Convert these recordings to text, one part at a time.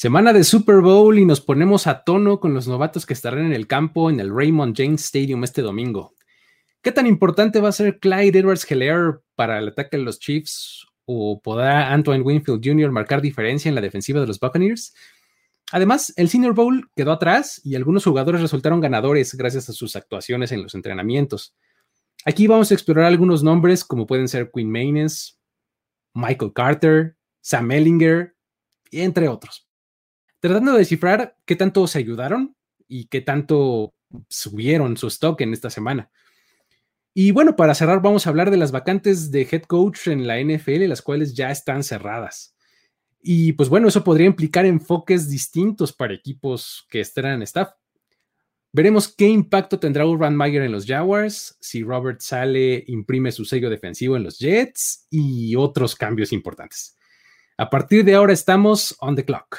Semana de Super Bowl y nos ponemos a tono con los novatos que estarán en el campo en el Raymond James Stadium este domingo. ¿Qué tan importante va a ser Clyde Edwards Heller para el ataque de los Chiefs? ¿O podrá Antoine Winfield Jr. marcar diferencia en la defensiva de los Buccaneers? Además, el Senior Bowl quedó atrás y algunos jugadores resultaron ganadores gracias a sus actuaciones en los entrenamientos. Aquí vamos a explorar algunos nombres como pueden ser Quinn Maynes, Michael Carter, Sam Ellinger, entre otros tratando de descifrar qué tanto se ayudaron y qué tanto subieron su stock en esta semana. Y bueno, para cerrar, vamos a hablar de las vacantes de head coach en la NFL, las cuales ya están cerradas. Y pues bueno, eso podría implicar enfoques distintos para equipos que estarán en staff. Veremos qué impacto tendrá Urban Meyer en los Jaguars, si Robert Sale imprime su sello defensivo en los Jets y otros cambios importantes. A partir de ahora estamos on the clock.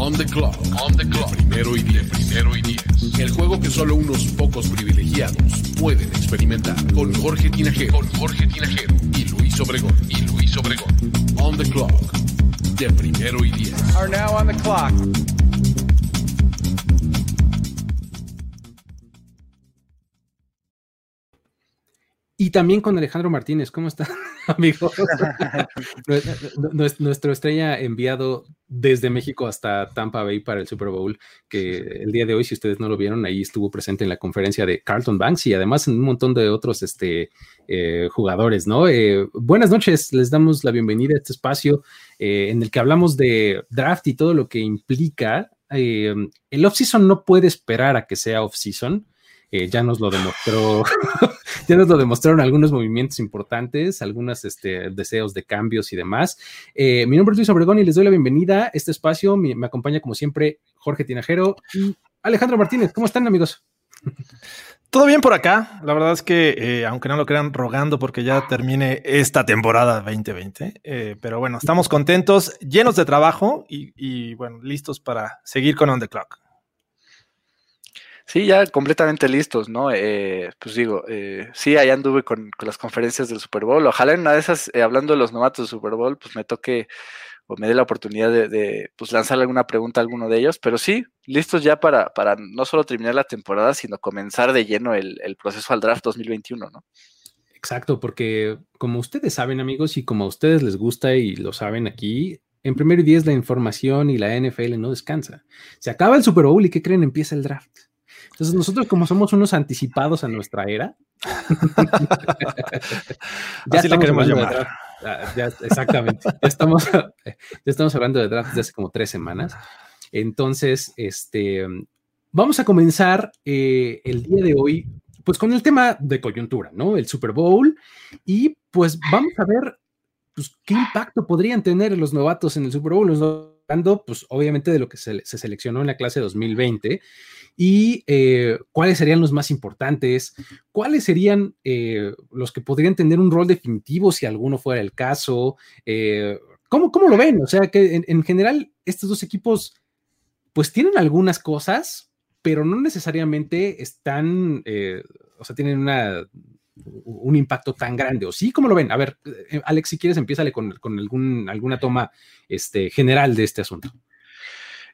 On the clock. On the clock. primero y diez. Primero y diez. El juego que solo unos pocos privilegiados pueden experimentar. Con Jorge Tinajero. Con Jorge Tinajero. Y Luis Obregón. Y Luis Obregón. On the clock. De primero y diez. Are now on the clock. Y también con Alejandro Martínez. ¿Cómo está, amigo? Nuestro estrella enviado desde México hasta Tampa Bay para el Super Bowl, que el día de hoy, si ustedes no lo vieron, ahí estuvo presente en la conferencia de Carlton Banks y además en un montón de otros este, eh, jugadores, ¿no? Eh, buenas noches, les damos la bienvenida a este espacio eh, en el que hablamos de draft y todo lo que implica. el off-season no puede esperar a que sea off-season eh, ya nos lo demostró, ya nos lo demostraron algunos movimientos importantes, algunos este, deseos de cambios y demás. Eh, mi nombre es Luis Obregón y les doy la bienvenida a este espacio. Me, acompaña como siempre Jorge Tinajero y Alejandro Martínez. ¿Cómo están amigos? Todo bien por acá. La verdad es que, eh, aunque no lo crean, rogando porque ya termine esta temporada 2020. pero bueno, estamos contentos, llenos de trabajo y, y, bueno, listos para seguir con On the Clock. Sí, ya completamente listos, ¿no? Eh, pues digo, eh, sí, allá anduve con, las conferencias del Super Bowl. Ojalá en una de esas, eh, hablando de los novatos del Super Bowl, pues me toque o me dé la oportunidad de, pues lanzarle alguna pregunta a alguno de ellos. Pero sí, listos ya para, para no solo terminar la temporada, sino comenzar de lleno el, el proceso al draft 2021, ¿no? Exacto, porque como ustedes saben, amigos, y como a ustedes les gusta y lo saben aquí, en primer día es la información y la NFL no descansa. Se acaba el Super Bowl y ¿qué creen? Empieza el draft. Entonces, nosotros, como somos unos anticipados a nuestra era, ya Así le queremos llamar. Ah, exactamente. ya, estamos, ya estamos hablando de draft desde hace como tres semanas. Entonces, este, vamos a comenzar eh, el día de hoy, pues con el tema de coyuntura, ¿no? El Super Bowl. Y pues vamos a ver pues, qué impacto podrían tener los novatos en el Super Bowl. Hablando, pues obviamente de lo que se, se seleccionó en la clase 2020 y eh, cuáles serían los más importantes, cuáles serían eh, los que podrían tener un rol definitivo si alguno fuera el caso. Eh, ¿cómo, lo ven? O sea, que en, general estos dos equipos pues tienen algunas cosas, pero no necesariamente están, o sea, tienen una, un impacto tan grande. ¿O sí? ¿Cómo lo ven? A ver, Alex, si quieres, empiézale con, con algún, alguna toma este, general de este asunto.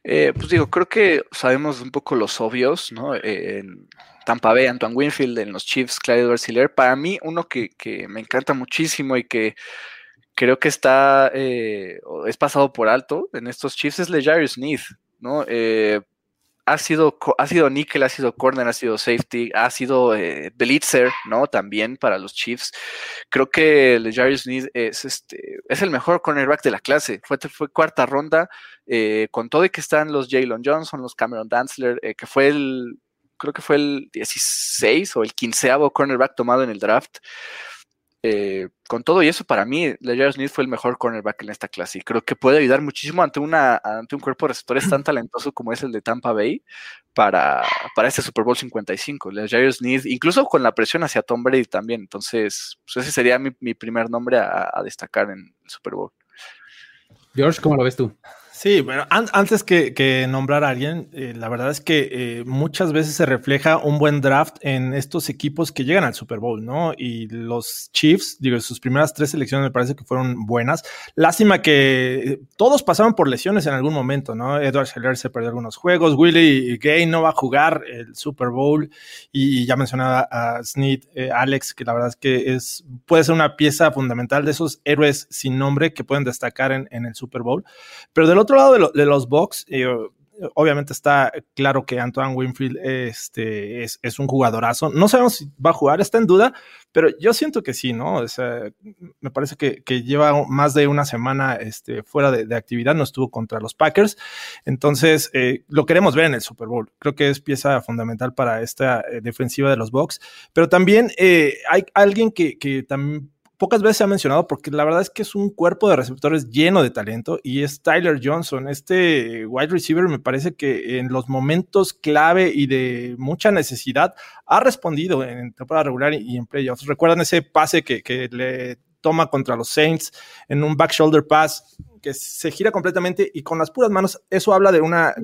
Eh, pues digo, creo que sabemos un poco los obvios, ¿no? Eh, en Tampa Bay, Antoine Winfield, en los Chiefs, Clyde Barciller. Para mí, uno que, me encanta muchísimo y que creo que está, eh, es pasado por alto en estos Chiefs es LeJarius Smith, ¿no? Sido nickel, ha sido corner, ha sido safety, ha sido eh, blitzer, ¿no? También para los Chiefs. Creo que Jerry Smith es, este, es el mejor cornerback de la clase. Fue, fue cuarta ronda, eh, con todo y que están los Jalen Johnson, los Cameron Dantzler, eh, que fue el, creo que fue el 16 o el 15 cornerback tomado en el draft. Eh, con todo y eso, para mí, Leger Smith fue el mejor cornerback en esta clase y creo que puede ayudar muchísimo ante, una, ante un cuerpo de receptores tan talentoso como es el de Tampa Bay para, para este Super Bowl 55. Leger Smith, incluso con la presión hacia Tom Brady también. Entonces, pues ese sería mi, primer nombre a, a destacar en el Super Bowl. George, ¿cómo lo ves tú? Sí, bueno, antes que, nombrar a alguien, eh, la verdad es que eh, muchas veces se refleja un buen draft en estos equipos que llegan al Super Bowl, ¿no? Y los Chiefs, digo, sus primeras tres selecciones me parece que fueron buenas. Lástima que eh, todos pasaron por lesiones en algún momento, ¿no? Edward Scheller se perdió algunos juegos, Willie Gay no va a jugar el Super Bowl y, ya mencionaba a Snead, Alex, que la verdad es que es, puede ser una pieza fundamental de esos héroes sin nombre que pueden destacar en, en el Super Bowl. Pero del otro lado de, los Bucks, eh, obviamente está claro que Antoine Winfield este, es, un jugadorazo. No sabemos si va a jugar, está en duda, pero yo siento que sí, ¿no? me parece que, lleva más de una semana este, fuera de, actividad, no estuvo contra los Packers. Entonces, eh, lo queremos ver en el Super Bowl. Creo que es pieza fundamental para esta eh, defensiva de los Bucks. Pero también hay alguien que, que también pocas veces se ha mencionado porque la verdad es que es un cuerpo de receptores lleno de talento y es Tyler Johnson. Este wide receiver me parece que en los momentos clave y de mucha necesidad ha respondido en temporada regular y en playoffs. ¿Recuerdan ese pase que, que le toma contra los Saints en un back shoulder pass que se gira completamente y con las puras manos, eso habla de una,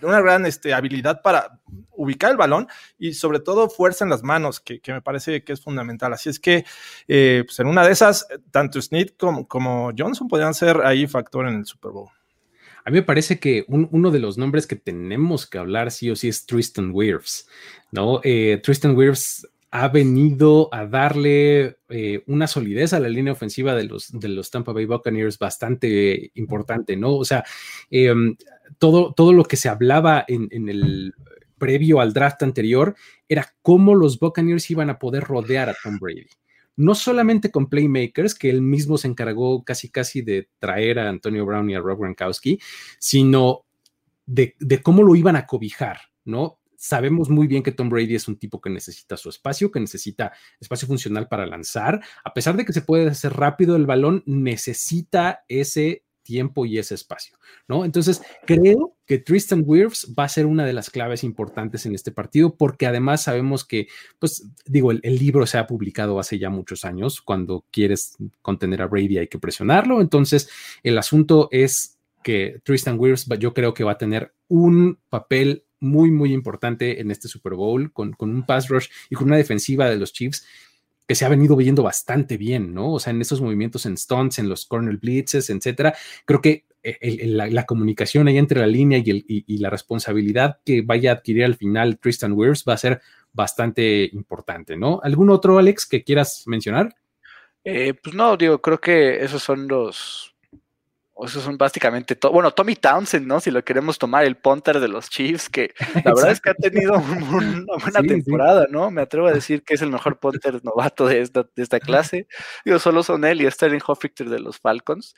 una gran este, habilidad para ubicar el balón y sobre todo fuerza en las manos, que, me parece que es fundamental. Así es que, eh, pues en una de esas, tanto Snead como, como, Johnson podrían ser ahí factor en el Super Bowl. A mí me parece que uno de los nombres que tenemos que hablar sí o sí es Tristan Wirfs, ¿no? Eh, Tristan Wirfs ha venido a darle eh, una solidez a la línea ofensiva de los, de los Tampa Bay Buccaneers bastante importante, ¿no? O sea, em, todo, todo lo que se hablaba en, en, el previo al draft anterior era cómo los Buccaneers iban a poder rodear a Tom Brady. No solamente con playmakers, que él mismo se encargó casi casi de traer a Antonio Brown y a Rob Gronkowski, sino de, de cómo lo iban a cobijar, ¿no? Sabemos muy bien que Tom Brady es un tipo que necesita su espacio, que necesita espacio funcional para lanzar. A pesar de que se puede hacer rápido el balón, necesita ese tiempo y ese espacio, ¿no? Entonces, creo que Tristan Wirfs va a ser una de las claves importantes en este partido, porque además sabemos que, pues, digo, el, libro se ha publicado hace ya muchos años, cuando quieres contener a Brady hay que presionarlo, entonces el asunto es que Tristan Wirfs yo creo que va a tener un papel muy, muy importante en este Super Bowl, con, un pass rush y con una defensiva de los Chiefs que se ha venido viendo bastante bien, ¿no? O sea, en esos movimientos en stunts, en los corner blitzes, etcétera. Creo que eh, la, comunicación ahí entre la línea y, la responsabilidad que vaya a adquirir al final Tristan Wirfs va a ser bastante importante, ¿no? ¿Algún otro, Alex, que quieras mencionar? Eh, pues no, digo, creo que esos son los, esos son básicamente todo. Bueno, Tommy Townsend, ¿no? Si lo queremos tomar, el punter de los Chiefs, que la verdad es que ha tenido una buena temporada, ¿no? Me atrevo a decir que es el mejor punter novato de esta, de esta clase. Digo, solo son él y Sterling Hoffichter de los Falcons.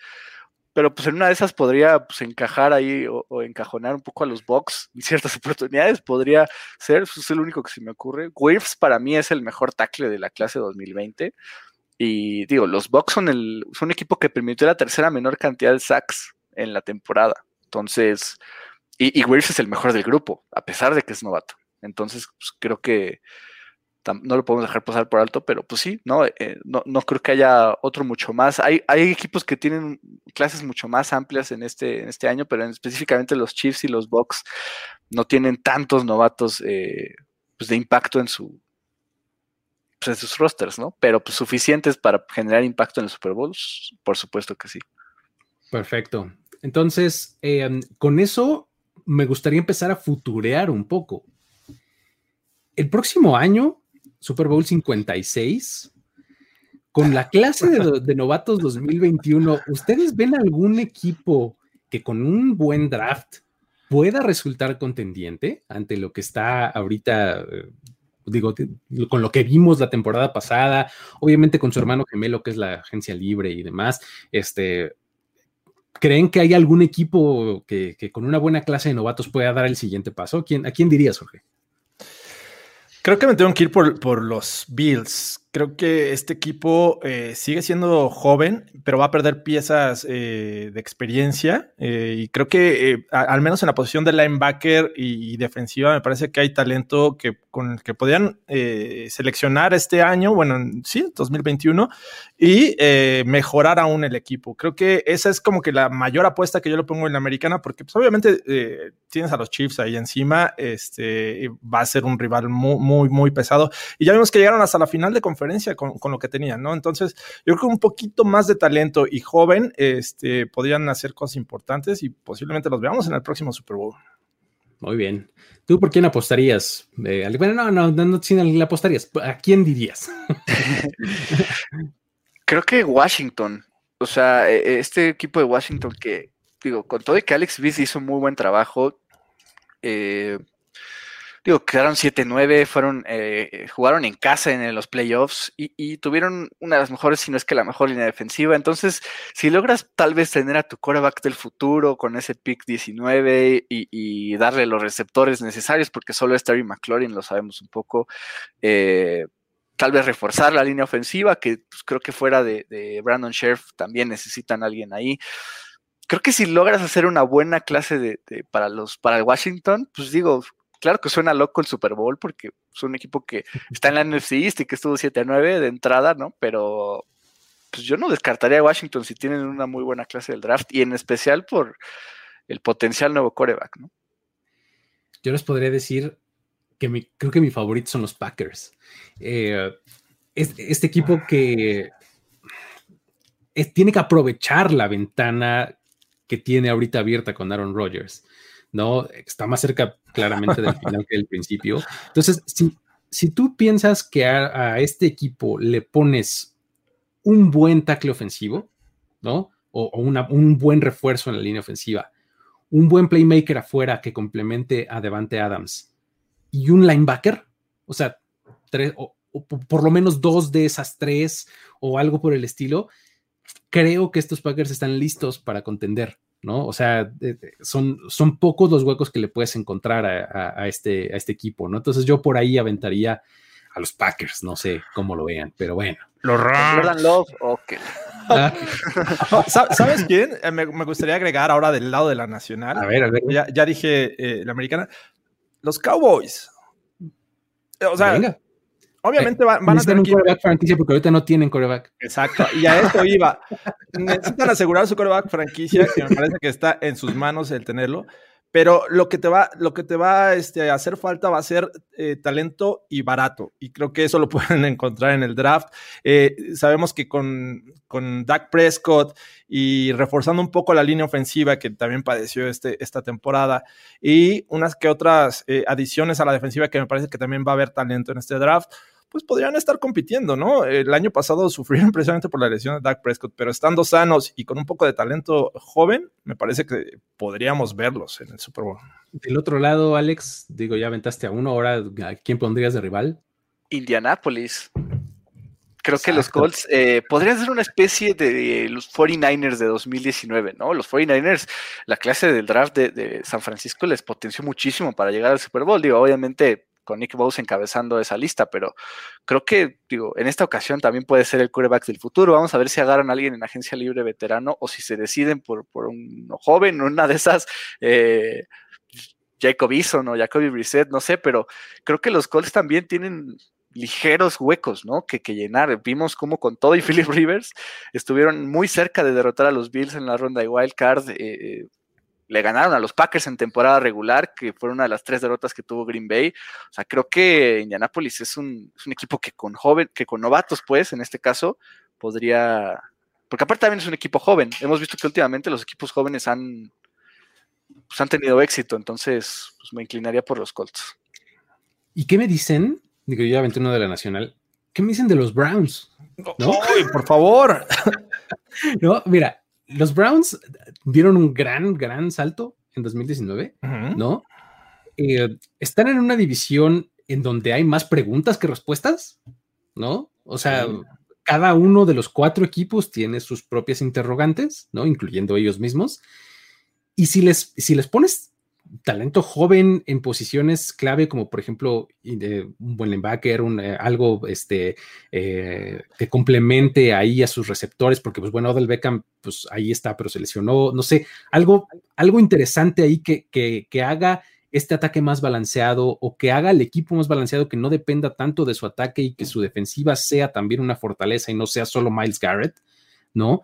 Pero pues en una de esas podría pues, encajar ahí o, encajonar un poco a los Bucks en ciertas oportunidades. Podría ser, es el único que se me ocurre. Wirfs para mí es el mejor tackle de la clase 2020 y digo, los Bucks son, el, son un equipo que permitió la tercera menor cantidad de sacks en la temporada. Entonces, y, y es el mejor del grupo, a pesar de que es novato. Entonces, pues, creo que no lo podemos dejar pasar por alto, pero pues sí, no, eh, no, no, creo que haya otro mucho más. Hay, hay equipos que tienen clases mucho más amplias en este, en este año, pero específicamente los Chiefs y los Bucks no tienen tantos novatos eh, pues de impacto en su, pues, en sus rosters, ¿no? Pero pues, suficientes para generar impacto en los Super Bowls, por supuesto que sí. Perfecto. Entonces, em, con eso me gustaría empezar a futurear un poco. El próximo año, Super Bowl 56, con la clase de, de, novatos 2021, ¿ustedes ven algún equipo que con un buen draft pueda resultar contendiente ante lo que está ahorita eh, digo, con lo que vimos la temporada pasada, obviamente con su hermano gemelo, que es la agencia libre y demás, este, ¿creen que hay algún equipo que, con una buena clase de novatos pueda dar el siguiente paso? ¿Quién, ¿A quién dirías, Jorge? Creo que me tengo que ir por, por los Bills. Creo que este equipo eh, sigue siendo joven, pero va a perder piezas eh, de experiencia. Eh, y creo que al menos en la posición de linebacker y, defensiva me parece que hay talento que, con el que podrían seleccionar este año, bueno, sí, 2021, y mejorar aún el equipo. Creo que esa es como que la mayor apuesta que yo le pongo en la americana, porque pues, obviamente tienes a los Chiefs ahí encima, este, va a ser un rival muy, muy, muy pesado. Y ya vimos que llegaron hasta la final de conferencia con, lo que tenían, ¿no? Entonces, yo creo que un poquito más de talento y joven este, podrían hacer cosas importantes y posiblemente los veamos en el próximo Super Bowl. Muy bien. ¿Tú por quién apostarías? Eh, bueno, no, no, no, no, sin le apostarías. ¿A quién dirías? Creo que Washington. O sea, e, e, este equipo de Washington que, digo, con todo y que Alex Smith hizo muy buen trabajo, eh, digo, quedaron 7-9, fueron, eh, jugaron en casa en los playoffs y, tuvieron una de las mejores, si no es que la mejor línea defensiva. Entonces, si logras tal vez tener a tu coreback del futuro con ese pick 19 y, darle los receptores necesarios, porque solo es Terry McLaurin, lo sabemos un poco, eh, tal vez reforzar la línea ofensiva, que pues, creo que fuera de, Brandon Sheriff también necesitan alguien ahí creo que si logras hacer una buena clase de, para los para el Washington, pues digo, claro que suena loco el Super Bowl porque es un equipo que está en la NFC y que estuvo 7 a 9 de entrada, ¿no? Pero pues yo no descartaría a Washington si tienen una muy buena clase del draft y en especial por el potencial nuevo coreback, ¿no? Yo les podría decir que creo que mi favorito son los Packers. Eh, este, equipo que tiene que aprovechar la ventana que tiene ahorita abierta con Aaron Rodgers. ¿No? Está más cerca claramente del final que del principio. Entonces, si, si tú piensas que a, este equipo le pones un buen tackle ofensivo, ¿no? O, un buen refuerzo en la línea ofensiva, un buen playmaker afuera que complemente a Devante Adams y un linebacker, o sea, tres, o por lo menos dos de esas tres o algo por el estilo, creo que estos Packers están listos para contender. ¿No? O sea, son, son pocos los huecos que le puedes encontrar a, este, a este equipo, ¿no? Entonces yo por ahí aventaría a los Packers, no sé cómo lo vean, pero bueno. Los Jordan Love, ok. Ah. ¿Sabes quién? Eh, me, gustaría agregar ahora del lado de la nacional. A ver, a ver. Ya, dije eh, la americana. Los Cowboys. O sea, Venga. Obviamente van, a tener un coreback franquicia porque ahorita no tienen coreback. Exacto, y a esto iba. Necesitan asegurar su coreback franquicia, que me parece que está en sus manos el tenerlo. Pero lo que te va, lo que te va este, a hacer falta va a ser eh, talento y barato. Y creo que eso lo pueden encontrar en el draft. Eh, sabemos que con, con Dak Prescott y reforzando un poco la línea ofensiva que también padeció este, esta temporada y unas que otras eh, adiciones a la defensiva que me parece que también va a haber talento en este draft pues podrían estar compitiendo, ¿no? El año pasado sufrieron precisamente por la lesión de Dak Prescott, pero estando sanos y con un poco de talento joven, me parece que podríamos verlos en el Super Bowl. Del otro lado, Alex, digo, ya aventaste a uno, ahora, ¿a quién pondrías de rival? Indianapolis. Creo que los Colts eh, podrían ser una especie de los 49ers de 2019, ¿no? Los 49ers, la clase del draft de, de San Francisco les potenció muchísimo para llegar al Super Bowl. Digo, obviamente con Nick Bose encabezando esa lista, pero creo que, digo, en esta ocasión también puede ser el quarterback del futuro. Vamos a ver si agarran a alguien en agencia libre veterano o si se deciden por, por un joven, una de esas, eh, Jacob Eason o Jacoby Brissett, no sé, pero creo que los Colts también tienen ligeros huecos, ¿no? Que, que llenar. Vimos cómo con todo y Philip Rivers estuvieron muy cerca de derrotar a los Bills en la ronda de Wild Card. Eh, eh le ganaron a los Packers en temporada regular, que fue una de las tres derrotas que tuvo Green Bay. O sea, creo que Indianapolis es un, es un equipo que con joven, que con novatos, pues, en este caso, podría. Porque aparte también es un equipo joven. Hemos visto que últimamente los equipos jóvenes han, pues, han tenido éxito, entonces pues, me inclinaría por los Colts. ¿Y qué me dicen? Digo, yo ya aventé uno de la Nacional. ¿Qué me dicen de los Browns? ¿No? por favor. no, mira, los Browns dieron un gran, gran salto en 2019, ¿no? Eh, están en una división en donde hay más preguntas que respuestas, ¿no? O sea, cada uno de los cuatro equipos tiene sus propias interrogantes, ¿no? Incluyendo ellos mismos. Y si les, si les pones talento joven en posiciones clave, como por ejemplo un buen linebacker, un, eh, algo este, eh, que complemente ahí a sus receptores, porque pues bueno, Odell Beckham, pues ahí está, pero se lesionó, no sé, algo, algo interesante ahí que, que, que haga este ataque más balanceado o que haga el equipo más balanceado, que no dependa tanto de su ataque y que su defensiva sea también una fortaleza y no sea solo Miles Garrett, ¿no?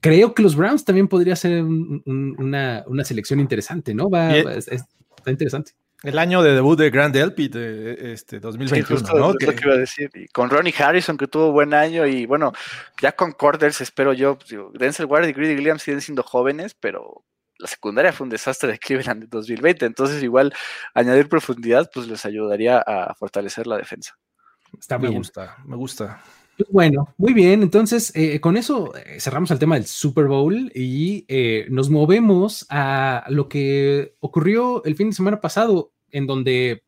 Creo que los Browns también podría ser una, selección interesante, ¿no? Va, está interesante. El año de debut de Grand Elpit de este 2021, ¿no? que... iba a decir. con Ronnie Harrison, que tuvo buen año, y bueno, ya con Corders espero yo, pues, Denzel Ward y Greedy Williams siguen siendo jóvenes, pero la secundaria fue un desastre de Cleveland en 2020, entonces igual añadir profundidad pues les ayudaría a fortalecer la defensa. Está me gusta, me gusta. Pues bueno, muy bien. Entonces, eh, con eso eh, cerramos el tema del Super Bowl y eh, nos movemos a lo que ocurrió el fin de semana pasado, en donde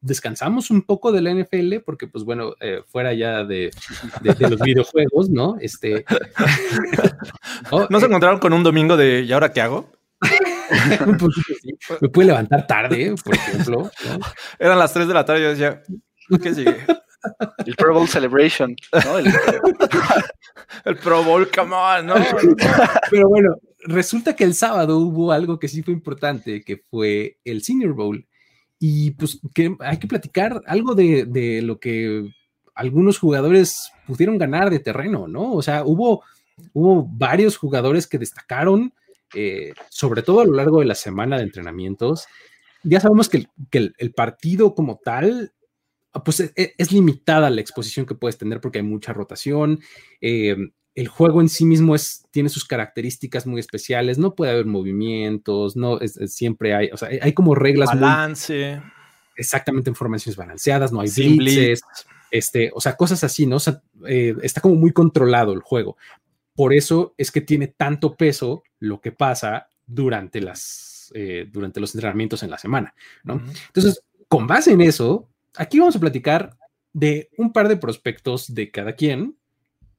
descansamos un poco de la NFL, porque, pues bueno, fuera ya de, los videojuegos, ¿no? Este. Oh, ¿No se encontraron con un domingo de ¿y ahora qué hago? Me pude levantar tarde, por ejemplo. Eran las 3 de la tarde y yo decía, ¿qué sigue? El Pro Bowl Celebration, ¿no? El, Pro Bowl, come on, ¿no? Pero bueno, resulta que el sábado hubo algo que sí fue importante, que fue el Senior Bowl. Y pues que hay que platicar algo de, lo que algunos jugadores pudieron ganar de terreno, ¿no? O sea, hubo, hubo varios jugadores que destacaron, eh, sobre todo a lo largo de la semana de entrenamientos. Ya sabemos que, el, partido como tal pues e, e, es, limitada la exposición que puedes tener porque hay mucha rotación. Eh, el juego en sí mismo es, tiene sus características muy especiales, no puede haber movimientos, no siempre hay, o sea, hay como reglas. Balance. exactamente, informaciones balanceadas, no hay blitzes, este, o sea, cosas así, ¿no? O sea, eh, está como muy controlado el juego. Por eso es que tiene tanto peso lo que pasa durante las, eh, durante los entrenamientos en la semana, ¿no? Entonces, con base en eso, aquí vamos a platicar de un par de prospectos de cada quien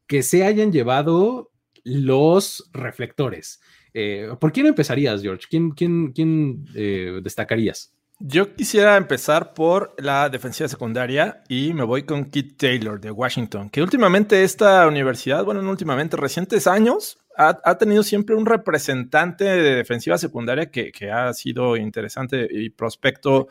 que se hayan llevado los reflectores. Eh, ¿Por quién empezarías, George? ¿Quién, quién, quién eh, destacarías? Yo quisiera empezar por la defensiva secundaria y me voy con Kit Taylor de Washington, que últimamente esta universidad, bueno, no últimamente, recientes años, ha, tenido siempre un representante de defensiva secundaria que, ha sido interesante y prospecto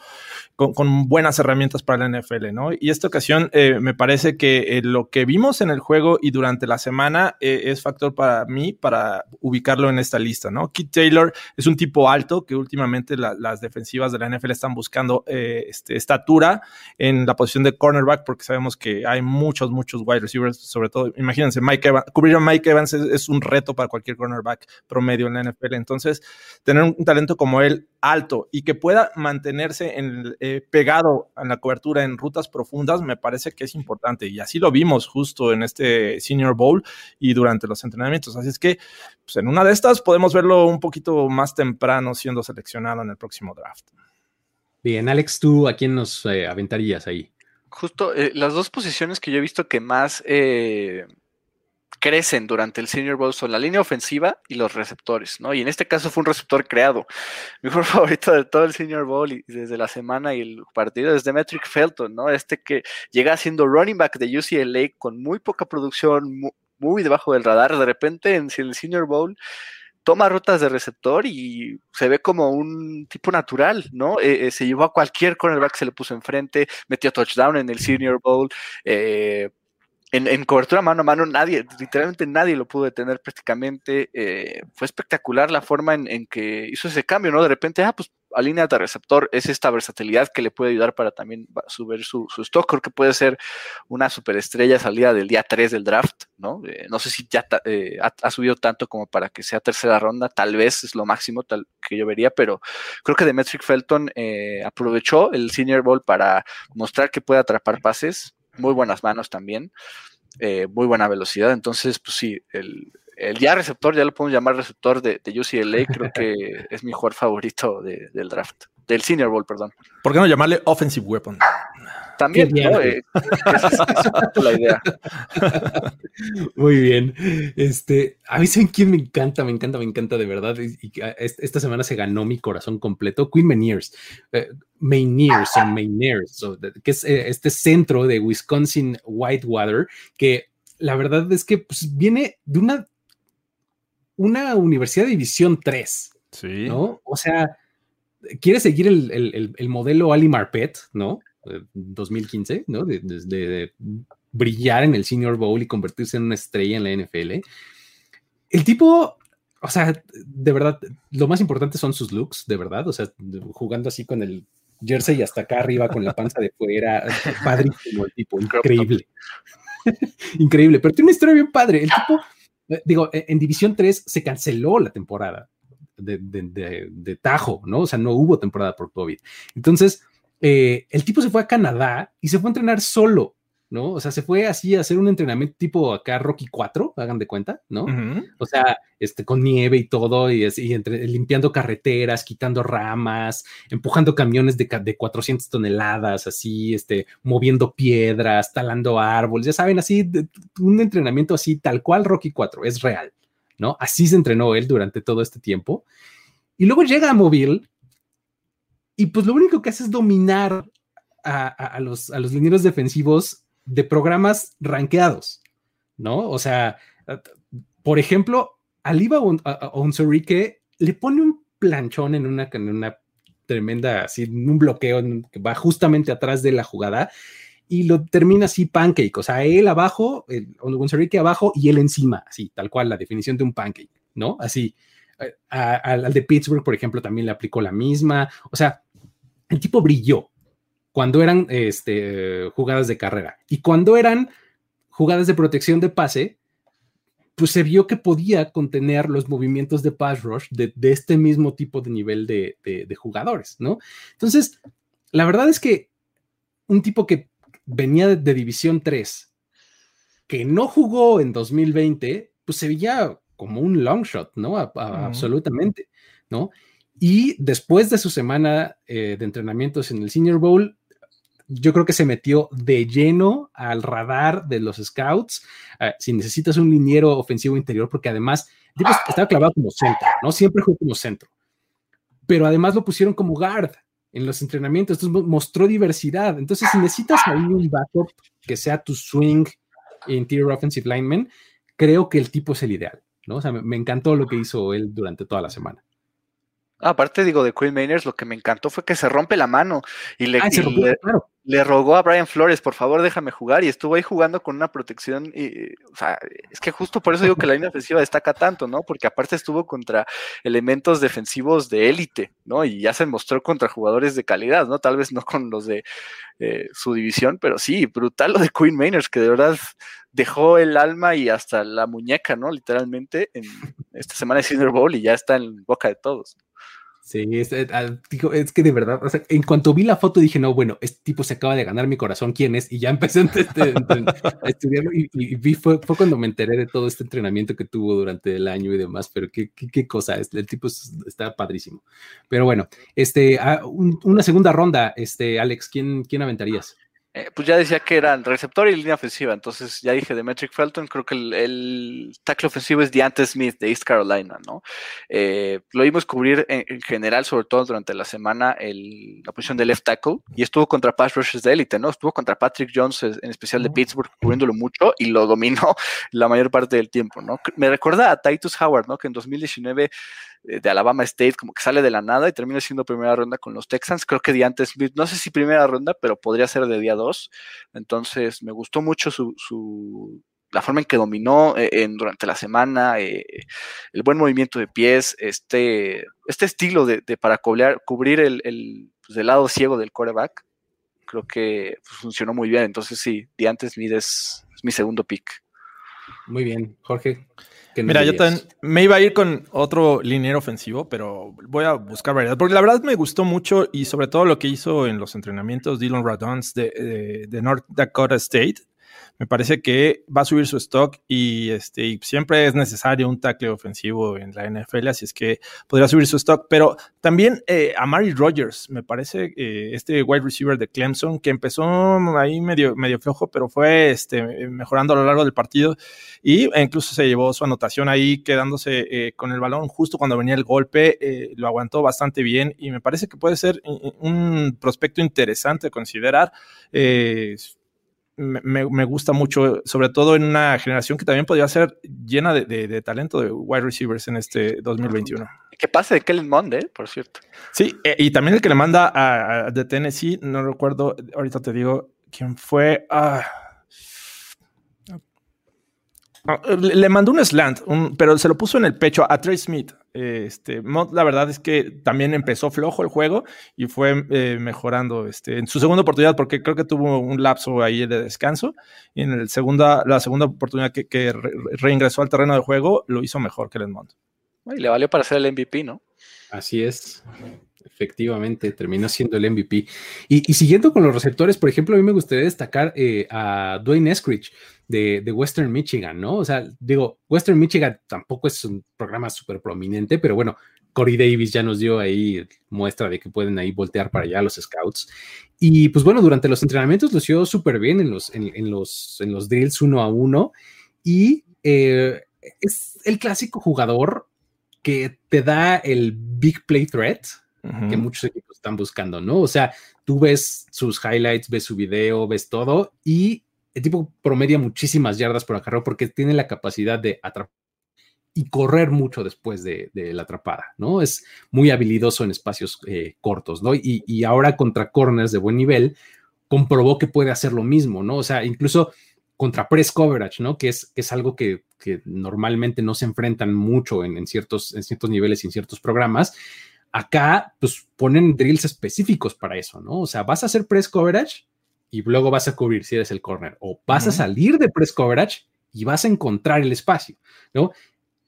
con, buenas herramientas para la NFL, ¿no? Y esta ocasión eh, me parece que eh, lo que vimos en el juego y durante la semana eh, es factor para mí para ubicarlo en esta lista, ¿no? Kit Taylor es un tipo alto que últimamente las defensivas de la NFL están buscando este, estatura en la posición de cornerback porque sabemos que hay muchos, muchos wide receivers, sobre todo, imagínense, Mike Evans, cubrir a Mike Evans es un reto para cualquier cornerback promedio en la NFL. Entonces, tener un talento como él alto y que pueda mantenerse en, eh, pegado en la cobertura en rutas profundas, me parece que es importante. Y así lo vimos justo en este Senior Bowl y durante los entrenamientos. Así es que, pues en una de estas podemos verlo un poquito más temprano siendo seleccionado en el próximo draft. Bien, Alex, ¿tú a quién nos eh, aventarías ahí? Justo, eh, las dos posiciones que yo he visto que más crecen durante el Senior Bowl son la línea ofensiva y los receptores, ¿no? Y en este caso fue un receptor creado. Mi favorito de todo el Senior Bowl y desde la semana y el partido es Demetric Felton, ¿no? Este que llega siendo running back de UCLA con muy poca producción, muy, debajo del radar. De repente en el Senior Bowl toma rutas de receptor y se ve como un tipo natural, ¿no? Eh, eh, se llevó a cualquier cornerback, se le puso enfrente, metió touchdown en el Senior Bowl, eh, en, cobertura mano a mano, nadie, literalmente nadie lo pudo detener prácticamente. Eh, fue espectacular la forma en, que hizo ese cambio, ¿no? De repente, ah, pues línea de receptor es esta versatilidad que le puede ayudar para también subir su, stock. Creo que puede ser una superestrella salida del día 3 del draft, ¿no? Eh, no sé si ya eh, ha, subido tanto como para que sea tercera ronda, tal vez es lo máximo tal, que yo vería, pero creo que Demetric Felton aprovechó el Senior Bowl para mostrar que puede atrapar pases muy buenas manos también, eh, muy buena velocidad. Entonces, pues sí, el, ya receptor, ya lo podemos llamar receptor de, de UCLA, creo que es mi jugador favorito del draft, del Senior Bowl, perdón. ¿Por qué no llamarle Offensive Weapon? También, ¿no? Eh, es, la idea. Muy bien. Este, a mí saben quién me encanta, me encanta, me encanta de verdad. Y, esta semana se ganó mi corazón completo. Queen Maineers. Eh, Maineers o Maineers, que es eh, este centro de Wisconsin Whitewater, que la verdad es que pues, viene de una, una universidad de División 3. Sí. ¿no? O sea, quiere seguir el, modelo Ali Marpet, ¿no? 2015, ¿no? De, brillar en el Senior Bowl y convertirse en una estrella en la NFL. El tipo, o sea, de verdad, lo más importante son sus looks, de verdad, o sea, jugando así con el jersey hasta acá arriba con la panza de fuera, padrísimo el tipo, increíble. increíble, pero tiene una historia bien padre. El tipo, eh, digo, e, en División 3 se canceló la temporada de, Tajo, ¿no? O sea, no hubo temporada por COVID. Entonces, eh, el tipo se fue a Canadá y se fue a entrenar solo, ¿no? O sea, se fue así a hacer un entrenamiento tipo acá Rocky 4, hagan de cuenta, ¿no? O sea, este, con nieve y todo, y, entre, limpiando carreteras, quitando ramas, empujando camiones de, de 400 toneladas, así, este, moviendo piedras, talando árboles, ya saben, así, un entrenamiento así, tal cual Rocky 4, es real. ¿no? Así se entrenó él durante todo este tiempo. Y luego llega a Mobile y pues lo único que hace es dominar a, los, a los linieros defensivos de programas rankeados, ¿no? O sea, por ejemplo, Aliva Onsorique le pone un planchón en una, en una tremenda, así, un bloqueo que va justamente atrás de la jugada y lo termina así pancake, o sea, él abajo, Gonzarique abajo y él encima, así, tal cual, la definición de un pancake, ¿no? Así. Al de Pittsburgh, por ejemplo, también le aplicó la misma, o sea, el tipo brilló cuando eran este, jugadas de carrera y cuando eran jugadas de protección de pase, pues se vio que podía contener los movimientos de pass rush de, este mismo tipo de nivel de, de, jugadores, ¿no? Entonces, la verdad es que un tipo que venía de, División 3, que no jugó en 2020, pues se veía como un long shot, ¿no? Absolutamente, ¿no? Y después de su semana eh, de entrenamientos en el Senior Bowl, yo creo que se metió de lleno al radar de los scouts. Ah, si necesitas un liniero ofensivo interior, porque además estaba clavado como centro, ¿no? Siempre jugó como centro. Pero además lo pusieron como guard en los entrenamientos, entonces mostró diversidad. Entonces, si necesitas ahí un backup que sea tu swing interior offensive lineman, creo que el tipo es el ideal, ¿no? O sea, me, encantó lo que hizo él durante toda la semana. Aparte, digo, de Queen Mainers, lo que me encantó fue que se rompe la mano y le, ah, claro le rogó a Brian Flores, por favor, déjame jugar, y estuvo ahí jugando con una protección, y, o sea, es que justo por eso digo que la línea ofensiva destaca tanto, ¿no? Porque aparte estuvo contra elementos defensivos de élite, ¿no? Y ya se mostró contra jugadores de calidad, ¿no? Tal vez no con los de eh, su división, pero sí, brutal lo de Queen Mainers, que de verdad dejó el alma y hasta la muñeca, ¿no? Literalmente en esta semana de Silver Bowl y ya está en boca de todos. Sí, es, eh, ah, es, que de verdad, o sea, en cuanto vi la foto dije, no, bueno, este tipo se acaba de ganar mi corazón, ¿quién es? Y ya empecé a, este, estudiarlo y, vi, fue, fue, cuando me enteré de todo este entrenamiento que tuvo durante el año y demás, pero qué, qué, cosa, el tipo está padrísimo. Pero bueno, este, ah, una segunda ronda, este, Alex, ¿quién, quién aventarías? Eh, pues ya decía que eran receptor y línea ofensiva, entonces ya dije de Metric Felton, creo que el, tackle ofensivo es Deante Smith de East Carolina, ¿no? Eh, lo vimos cubrir en, general, sobre todo durante la semana, la posición de left tackle y estuvo contra pass rushers de élite, ¿no? Estuvo contra Patrick Jones, en especial de Pittsburgh, cubriéndolo mucho y lo dominó la mayor parte del tiempo, ¿no? Me recuerda a Titus Howard, ¿no? Que en 2019 eh, de Alabama State, como que sale de la nada y termina siendo primera ronda con los Texans. Creo que Diante Smith, no sé si primera ronda, pero podría ser de día 2. Entonces, me gustó mucho su, la forma en que dominó eh, durante la semana, eh, el buen movimiento de pies, este, este estilo de, para cubrir el, el, pues, lado ciego del quarterback, creo que pues, funcionó muy bien. Entonces, sí, Diante Smith es mi segundo pick. Muy bien, Jorge. Mira, yo también me iba a ir con otro liniero ofensivo, pero voy a buscar variedad. Porque la verdad me gustó mucho y sobre todo lo que hizo en los entrenamientos Dylan Radons de, de, North Dakota State. Me parece que va a subir su stock y, este, siempre es necesario un tackle ofensivo en la NFL, así es que podría subir su stock. Pero también eh, a Mary Rogers, me parece eh, este wide receiver de Clemson, que empezó ahí medio, medio flojo, pero fue este, mejorando a lo largo del partido y incluso se llevó su anotación ahí quedándose eh, con el balón justo cuando venía el golpe, lo aguantó bastante bien y me parece que puede ser un prospecto interesante a considerar me, gusta mucho, sobre todo en una generación que también podría ser llena de, talento de wide receivers en este 2021. ¿Qué pasa de Kellen Mond, eh, por cierto? Sí, eh, y también el que le manda a, de Tennessee, no recuerdo, ahorita te digo quién fue. Ah, le mandó un slant, pero se lo puso en el pecho a Trey Smith. Este, la verdad es que también empezó flojo el juego y fue eh, mejorando este, en su segunda oportunidad, porque creo que tuvo un lapso ahí de descanso. Y en el segunda, la segunda oportunidad que, reingresó al terreno de juego, lo hizo mejor que el Edmond. Y le valió para ser el MVP, ¿no? Así es. Efectivamente, terminó siendo el MVP. Y, siguiendo con los receptores, por ejemplo, a mí me gustaría destacar eh, a Dwayne Eskridge de, Western Michigan, ¿no? O sea, digo, Western Michigan tampoco es un programa súper prominente, pero bueno, Corey Davis ya nos dio ahí muestra de que pueden ahí voltear para allá los scouts. Y pues bueno, durante los entrenamientos lo hizo súper bien en los, en, los, en los drills uno a uno. Y eh, es el clásico jugador que te da el big play threat, que muchos equipos están buscando, ¿no? O sea, tú ves sus highlights, ves su video, ves todo y el tipo promedia muchísimas yardas por acarreo porque tiene la capacidad de atrapar y correr mucho después de, la atrapada, ¿no? Es muy habilidoso en espacios eh, cortos, ¿no? Y, ahora contra corners de buen nivel comprobó que puede hacer lo mismo, ¿no? O sea, incluso contra press coverage, ¿no? Que es, es algo que, normalmente no se enfrentan mucho en, ciertos, en ciertos niveles y en ciertos programas. Acá, pues ponen drills específicos para eso, ¿no? O sea, vas a hacer press coverage y luego vas a cubrir si eres el corner, o vas a salir de press coverage y vas a encontrar el espacio, ¿no?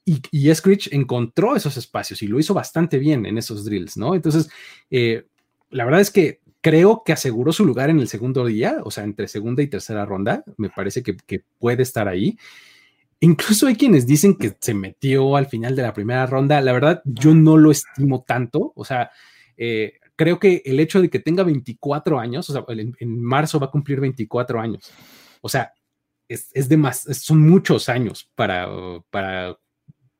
Y, y encontró esos espacios y lo hizo bastante bien en esos drills, ¿no? Entonces, eh, la verdad es que creo que aseguró su lugar en el segundo día, o sea, entre segunda y tercera ronda, me parece que, que puede estar ahí. Incluso hay quienes dicen que se metió al final de la primera ronda. La verdad, yo no lo estimo tanto. O sea, eh, creo que el hecho de que tenga 24 años, o sea, en, marzo va a cumplir 24 años. O sea, es, es de más, son muchos años para, para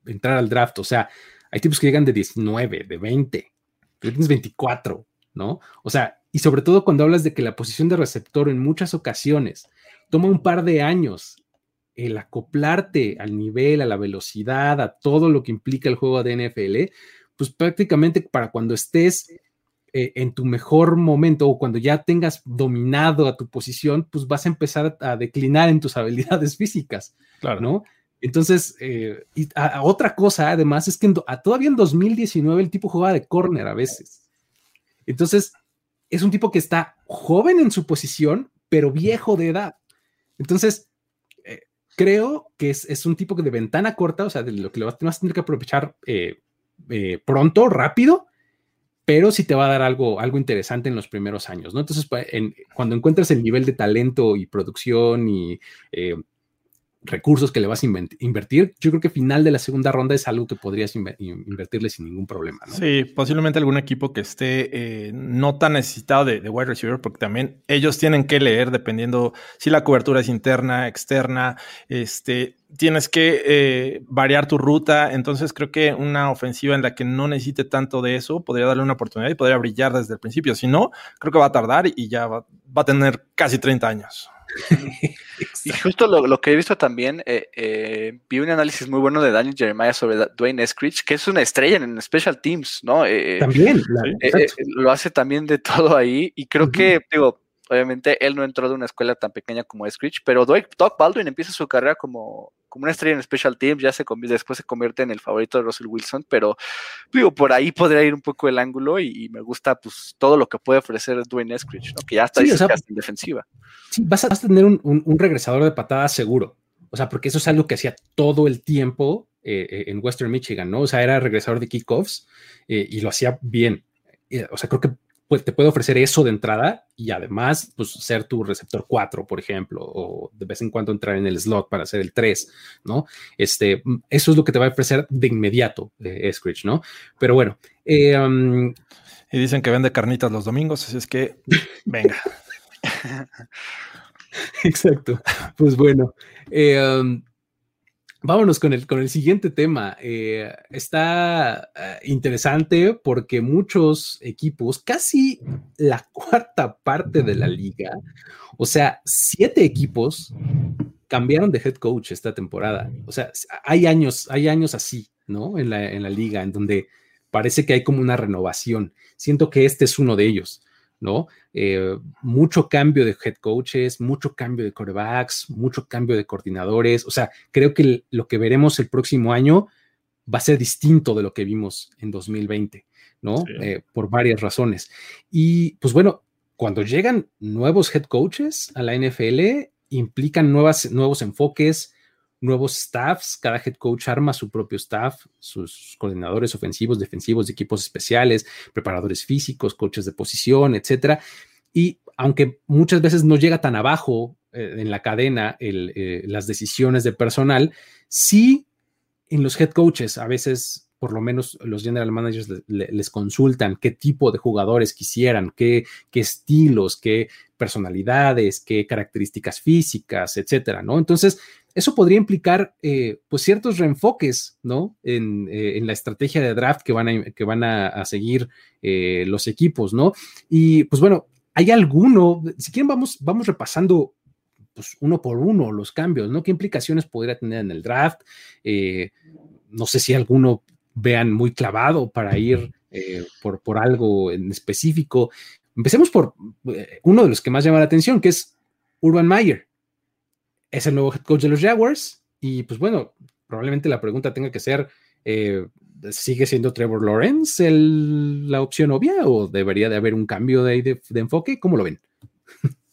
entrar al draft. O sea, hay tipos que llegan de 19, de 20, tú tienes 24, ¿no? O sea, y sobre todo cuando hablas de que la posición de receptor en muchas ocasiones toma un par de años el acoplarte al nivel, a la velocidad, a todo lo que implica el juego de NFL, pues prácticamente para cuando estés eh, en tu mejor momento o cuando ya tengas dominado a tu posición, pues vas a empezar a, declinar en tus habilidades físicas, claro. ¿no? Entonces, eh, y otra cosa además es que todavía en 2019 el tipo jugaba de corner a veces. Entonces, es un tipo que está joven en su posición, pero viejo de edad. Entonces, eh, creo que es, un tipo que de ventana corta, o sea, de lo que le vas, a tener que aprovechar pronto, rápido, pero sí te va a dar algo, algo interesante en los primeros años, ¿no? Entonces, cuando encuentras el nivel de talento y producción y eh, recursos que le vas a invertir, yo creo que final de la segunda ronda es algo que podrías invertirle sin ningún problema. ¿no? Sí, posiblemente algún equipo que esté eh, no tan necesitado de, wide receiver, porque también ellos tienen que leer dependiendo si la cobertura es interna, externa, este, tienes que eh, variar tu ruta. Entonces creo que una ofensiva en la que no necesite tanto de eso podría darle una oportunidad y podría brillar desde el principio. Si no, creo que va a tardar y ya va, va a tener casi 30 años y justo lo, que he visto también, eh, eh, vi un análisis muy bueno de Daniel Jeremiah sobre Dwayne Eskridge, que es una estrella en Special Teams, ¿no? Eh, también. lo hace también de todo ahí y creo que, digo, obviamente él no entró de una escuela tan pequeña como Eskridge, pero Doug Baldwin empieza su carrera como como una estrella en Special Teams, ya se después se convierte en el favorito de Russell Wilson, pero digo, por ahí podría ir un poco el ángulo y, me gusta pues todo lo que puede ofrecer Dwayne Eskridge, que ya está en defensiva. Sí, vas a, tener un, regresador de patadas seguro, o sea, porque eso es algo que hacía todo el tiempo eh, eh, en Western Michigan, ¿no? O sea, era regresador de kickoffs eh, y lo hacía bien. o sea, creo que pues te puede ofrecer eso de entrada y además, pues ser tu receptor 4, por ejemplo, o de vez en cuando entrar en el slot para hacer el 3, ¿no? Este, eso es lo que te va a ofrecer de inmediato eh, Screech, ¿no? Pero bueno. Eh, um, y dicen que vende carnitas los domingos, así es que venga. Exacto. Pues bueno. Eh, um, Vámonos con el, con el siguiente tema. Eh, está eh, interesante porque muchos equipos, casi la cuarta parte de la liga, o sea, siete equipos cambiaron de head coach esta temporada. O sea, hay años, hay años así, ¿no? En la, en la liga, en donde parece que hay como una renovación. Siento que este es uno de ellos. ¿No? Eh, mucho cambio de head coaches, mucho cambio de corebacks, mucho cambio de coordinadores. O sea, creo que lo que veremos el próximo año va a ser distinto de lo que vimos en 2020, ¿no? Eh, por varias razones. Y pues bueno, cuando llegan nuevos head coaches a la NFL, implican nuevas, nuevos enfoques, nuevos staffs, cada head coach arma su propio staff, sus coordinadores ofensivos, defensivos, de equipos especiales, preparadores físicos, coaches de posición, etcétera. Y aunque muchas veces no llega tan abajo eh, en la cadena eh, las decisiones de personal, sí en los head coaches a veces por lo menos los general managers les consultan qué tipo de jugadores quisieran, qué, qué, estilos, qué personalidades, qué características físicas, etcétera, ¿no? Entonces, eso podría implicar eh, pues ciertos reenfoques, ¿no? En, eh, la estrategia de draft que van a, que van a, seguir eh, los equipos, ¿no? Y pues bueno, hay alguno, si quieren vamos, vamos repasando pues uno por uno los cambios, ¿no? ¿Qué implicaciones podría tener en el draft? no sé si alguno vean muy clavado para ir por, por algo en específico. Empecemos por uno de los que más llama la atención, que es Urban Meyer es el nuevo head coach de los Jaguars. Y pues bueno, probablemente la pregunta tenga que ser, eh, ¿sigue siendo Trevor Lawrence la opción obvia o debería de haber un cambio de, de enfoque? ¿Cómo lo ven?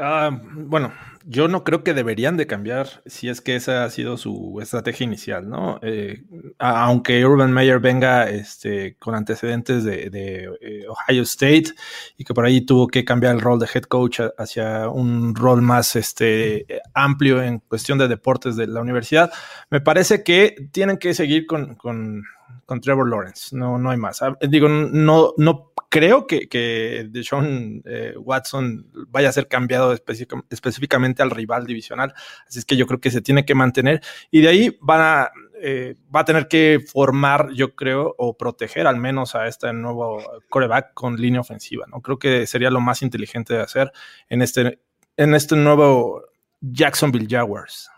Ah, bueno, yo no creo que deberían de cambiar si es que esa ha sido su estrategia inicial, ¿no? Eh, aunque Urban Meyer venga este, con antecedentes de, eh, Ohio State y que por ahí tuvo que cambiar el rol de head coach hacia un rol más este, amplio en cuestión de deportes de la universidad, me parece que tienen que seguir con, con con Trevor Lawrence, no, no hay más. Ah, digo, no, no creo que, que Deshaun eh, Watson vaya a ser cambiado específicamente al rival divisional, así es que yo creo que se tiene que mantener y de ahí van a, eh, va a tener que formar, yo creo, o proteger al menos a este nuevo coreback con línea ofensiva, ¿no? Creo que sería lo más inteligente de hacer en este, en este nuevo Jacksonville Jaguars.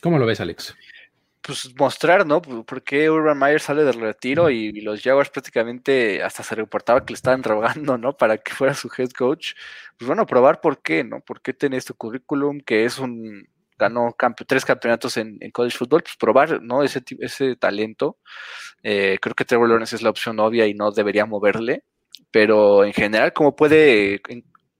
¿Cómo lo ves, Alex? Pues mostrar, ¿no? ¿Por qué Urban Meyer sale del retiro y, los Jaguars prácticamente hasta se reportaba que le estaban rogando, ¿no? Para que fuera su head coach. Pues bueno, probar por qué, ¿no? ¿Por qué tiene este currículum que es un ganó tres campeonatos en, college football, pues probar, ¿no? Ese, ese talento. Eh, creo que Trevor Lawrence es la opción obvia y no debería moverle, pero en general, ¿cómo puede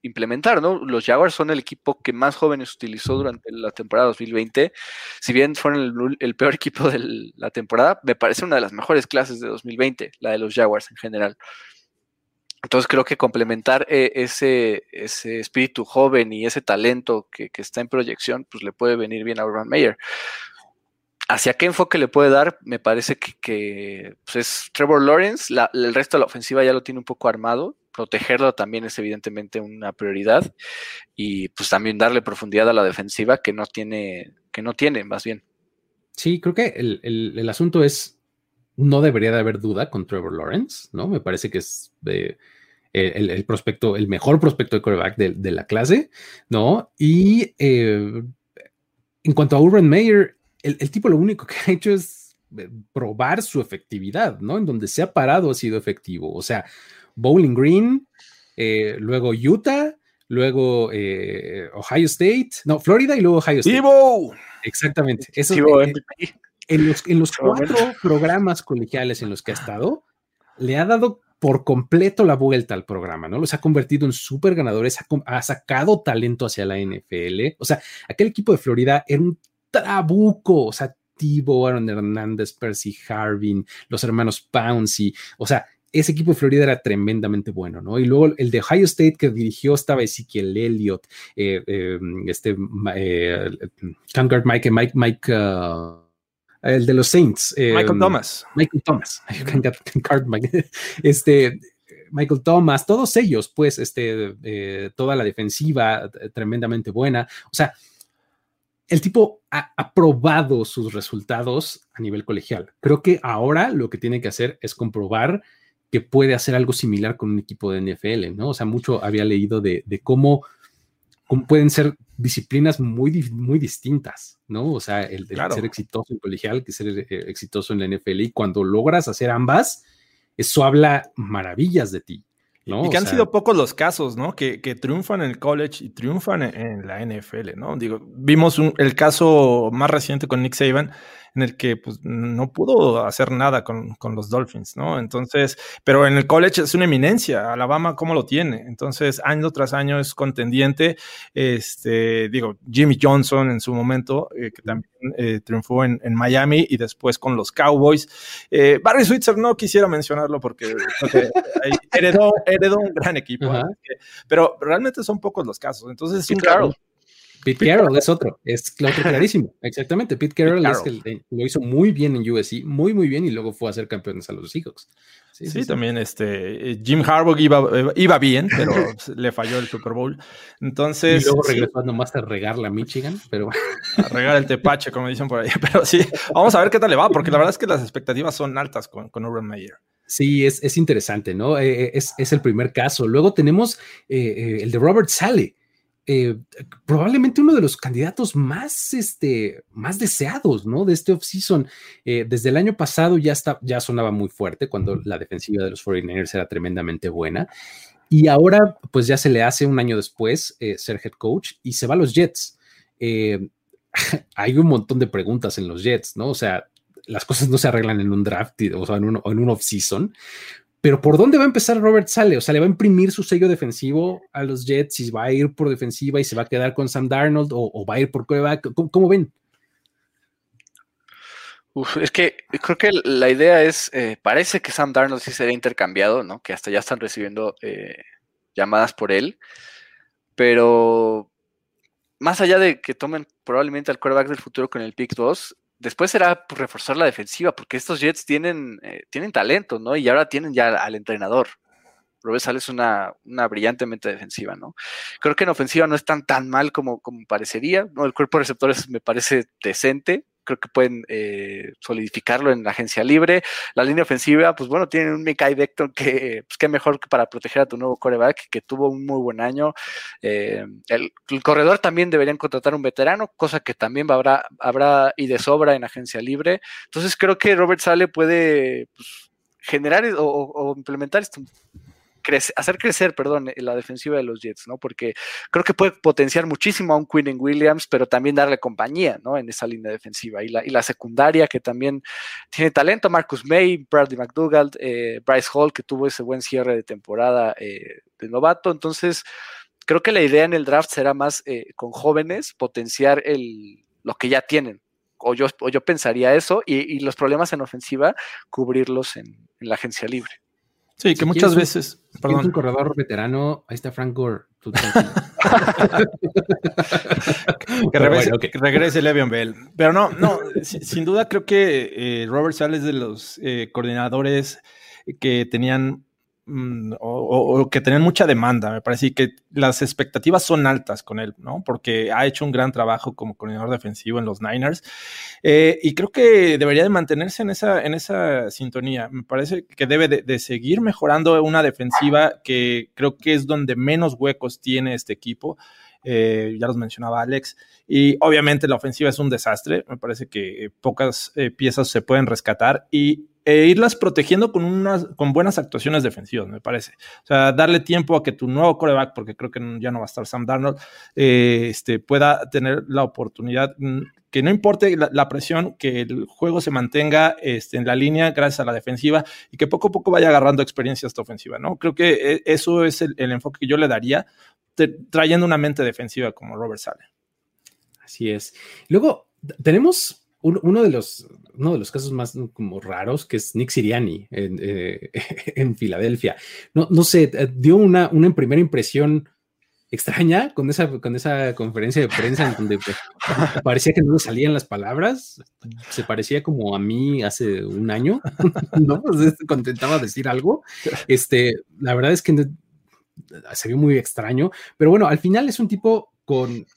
implementar, ¿no? Los Jaguars son el equipo que más jóvenes utilizó durante la temporada 2020. Si bien fueron el, peor equipo de la temporada, me parece una de las mejores clases de 2020, la de los Jaguars en general. Entonces creo que complementar eh, ese, ese espíritu joven y ese talento que, está en proyección, pues le puede venir bien a Urban Meyer. ¿Hacia qué enfoque le puede dar? Me parece que, pues, es Trevor Lawrence, el resto de la ofensiva ya lo tiene un poco armado, protegerlo también es evidentemente una prioridad y pues también darle profundidad a la defensiva que no tiene, que no tiene más bien. Sí, creo que el, asunto es, no debería de haber duda con Trevor Lawrence, ¿no? Me parece que es el, prospecto, el mejor prospecto de quarterback de, la clase, ¿no? Y eh, en cuanto a Urban Meyer, el, tipo lo único que ha hecho es eh, probar su efectividad, ¿no? En donde se ha parado ha sido efectivo. O sea, Bowling Green, eh, luego Utah, luego eh, Ohio State, no, Florida y luego Ohio State. Exactamente. Eso, eh, en los, en los cuatro programas colegiales en los que ha estado, le ha dado por completo la vuelta al programa, ¿no? Los ha convertido en súper ganadores, ha, sacado talento hacia la NFL. O sea, aquel equipo de Florida era un trabuco, o sea, Tibo, Aaron Hernández, Percy Harvin, los hermanos Pouncy, o sea, ese equipo de Florida era tremendamente bueno, ¿no? Y luego el de Ohio State que dirigió estaba Ezekiel Elliott, eh, eh, este, eh, Mike, Mike, Mike, uh, el de los Saints. Michael Thomas. Michael Thomas. este, Michael Thomas, todos ellos, pues, este, toda la defensiva tremendamente buena. O sea, el tipo ha, probado sus resultados a nivel colegial. Creo que ahora lo que tiene que hacer es comprobar que puede hacer algo similar con un equipo de NFL, ¿no? O sea, mucho había leído de, cómo, pueden ser disciplinas muy, muy distintas, ¿no? O sea, el, ser exitoso en colegial que ser eh, exitoso en la NFL y cuando logras hacer ambas, eso habla maravillas de ti. Y que han sido pocos los casos, ¿no? Que, triunfan en el college y triunfan en, la NFL, ¿no? Digo, vimos el caso más reciente con Nick Saban, en el que pues, no pudo hacer nada con, los Dolphins, ¿no? Entonces, pero en el college es una eminencia, Alabama, ¿cómo lo tiene? Entonces, año tras año es contendiente. Este, digo, Jimmy Johnson en su momento, eh, que también eh, triunfó en, Miami y después con los Cowboys. Eh, Barry Switzer no quisiera mencionarlo porque, heredó, un gran equipo, pero realmente son pocos los casos. Entonces, sí, claro. Pete Carroll es otro, es otro clarísimo, exactamente. Pete Carroll, es que lo hizo muy bien en USC, muy, muy bien, y luego fue a ser campeones a los Seahawks. Sí, también este Jim Harbaugh iba, iba bien, pero le falló el Super Bowl. Entonces. Y luego regresó nomás a regar la Michigan, pero. A regar el tepache, como dicen por ahí. Pero sí, vamos a ver qué tal le va, porque la verdad es que las expectativas son altas con, con Urban Meyer. Sí, es, es interesante, ¿no? Eh, eh, es, es, el primer caso. Luego tenemos eh, el de Robert Sally eh, probablemente uno de los candidatos más, este, más deseados, ¿no? De este offseason. Eh, desde el año pasado ya, está, ya sonaba muy fuerte cuando la defensiva de los 49ers era tremendamente buena. Y ahora, pues ya se le hace un año después eh, ser head coach y se va a los Jets. hay un montón de preguntas en los Jets, ¿no? O sea, las cosas no se arreglan en un draft o sea, en un, en un off-season, pero ¿por dónde va a empezar Robert Sale? O sea, ¿le va a imprimir su sello defensivo a los Jets y va a ir por defensiva y se va a quedar con Sam Darnold o, va a ir por coreback? ¿Cómo, ven? es que creo que la idea es, eh, parece que Sam Darnold sí será intercambiado, ¿no? Que hasta ya están recibiendo eh, llamadas por él, pero más allá de que tomen probablemente al quarterback del futuro con el pick 2, después será pues, reforzar la defensiva, porque estos Jets tienen, eh, tienen talento, ¿no? Y ahora tienen ya al entrenador. Robert Sales es una, una brillantemente defensiva, ¿no? Creo que en ofensiva no es tan, tan mal como, como parecería, ¿no? El cuerpo de receptores me parece decente, creo que pueden eh, solidificarlo en la agencia libre. La línea ofensiva, pues bueno, tienen un Mikai Vector que, pues qué mejor que para proteger a tu nuevo coreback, que tuvo un muy buen año. Eh, el, corredor también deberían contratar un veterano, cosa que también habrá, habrá y de sobra en agencia libre. Entonces creo que Robert Sale puede pues, generar o implementar esto hacer crecer, perdón, eh, la defensiva de los Jets, ¿no? Porque creo que puede potenciar muchísimo a un Quinn Williams, pero también darle compañía, ¿no? En esa línea defensiva. Y la, y la secundaria, que también tiene talento, Marcus May, Bradley McDougall, eh, Bryce Hall, que tuvo ese buen cierre de temporada eh, de novato. Entonces, creo que la idea en el draft será más con jóvenes, potenciar el, lo que ya tienen. O yo, yo pensaría eso, y, los problemas en ofensiva, cubrirlos en la agencia libre. Sí, que muchas veces. perdón. un corredor veterano, ahí está Frank Gore. que, regrese, Le'Veon Bell. Pero no, no, sin, duda creo que eh, Robert Sales de los eh, coordinadores que tenían Mm, o, que tenían mucha demanda, me parece, que las expectativas son altas con él, ¿no? Porque ha hecho un gran trabajo como coordinador defensivo en los Niners eh, y creo que debería de mantenerse en esa, en esa sintonía. Me parece que debe de, seguir mejorando una defensiva que creo que es donde menos huecos tiene este equipo. Eh, ya los mencionaba Alex, y obviamente la ofensiva es un desastre, me parece que pocas eh, piezas se pueden rescatar y e irlas protegiendo con, unas, con buenas actuaciones defensivas, me parece. O sea, darle tiempo a que tu nuevo coreback, porque creo que ya no va a estar Sam Darnold, eh, este, pueda tener la oportunidad, mm, que no importe la, presión, que el juego se mantenga este, en la línea gracias a la defensiva y que poco a poco vaya agarrando experiencia esta ofensiva, ¿no? Creo que eh, eso es el, enfoque que yo le daría, trayendo una mente defensiva como Robert Sale. Así es. Luego, tenemos uno, de los, uno de los casos más como raros, que es Nick Siriani en, eh, en Filadelfia. No, no sé, dio una, una primera impresión extraña con esa, con esa conferencia de prensa en donde parecía que no le salían las palabras, se parecía como a mí hace un año, ¿no? contentaba decir algo. Este, la verdad es que se vio muy extraño, pero bueno, al final es un tipo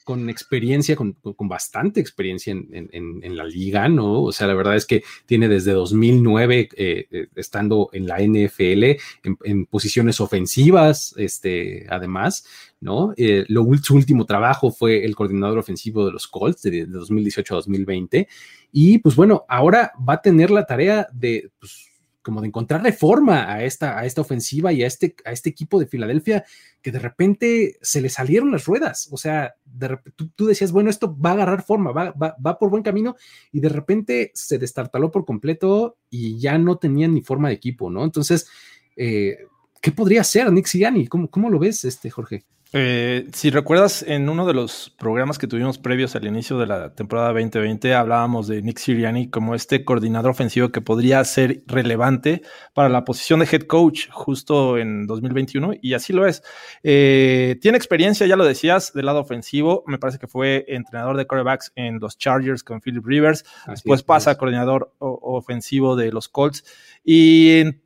con, experiencia, con, bastante experiencia en, la liga, ¿no? O sea, la verdad es que tiene desde 2009 eh, eh, estando en la NFL en, posiciones ofensivas, este, además, ¿no? Eh, lo, su último trabajo fue el coordinador ofensivo de los Colts de, 2018 a 2020. Y pues bueno, ahora va a tener la tarea de... Pues, como de encontrarle forma a esta, a esta ofensiva y a este, a este equipo de Filadelfia que de repente se le salieron las ruedas. O sea, de tú, decías, bueno, esto va a agarrar forma, va, va, por buen camino y de repente se destartaló por completo y ya no tenían ni forma de equipo, ¿no? Entonces, eh, ¿qué podría hacer Nick Sirianni? ¿Cómo, ¿Cómo lo ves, este, Jorge? Eh, si recuerdas, en uno de los programas que tuvimos previos al inicio de la temporada 2020, hablábamos de Nick Sirianni como este coordinador ofensivo que podría ser relevante para la posición de head coach justo en 2021, y así lo es. Eh, tiene experiencia, ya lo decías, del lado ofensivo. Me parece que fue entrenador de quarterbacks en los Chargers con Philip Rivers. Después pasa a coordinador ofensivo de los Colts. Y en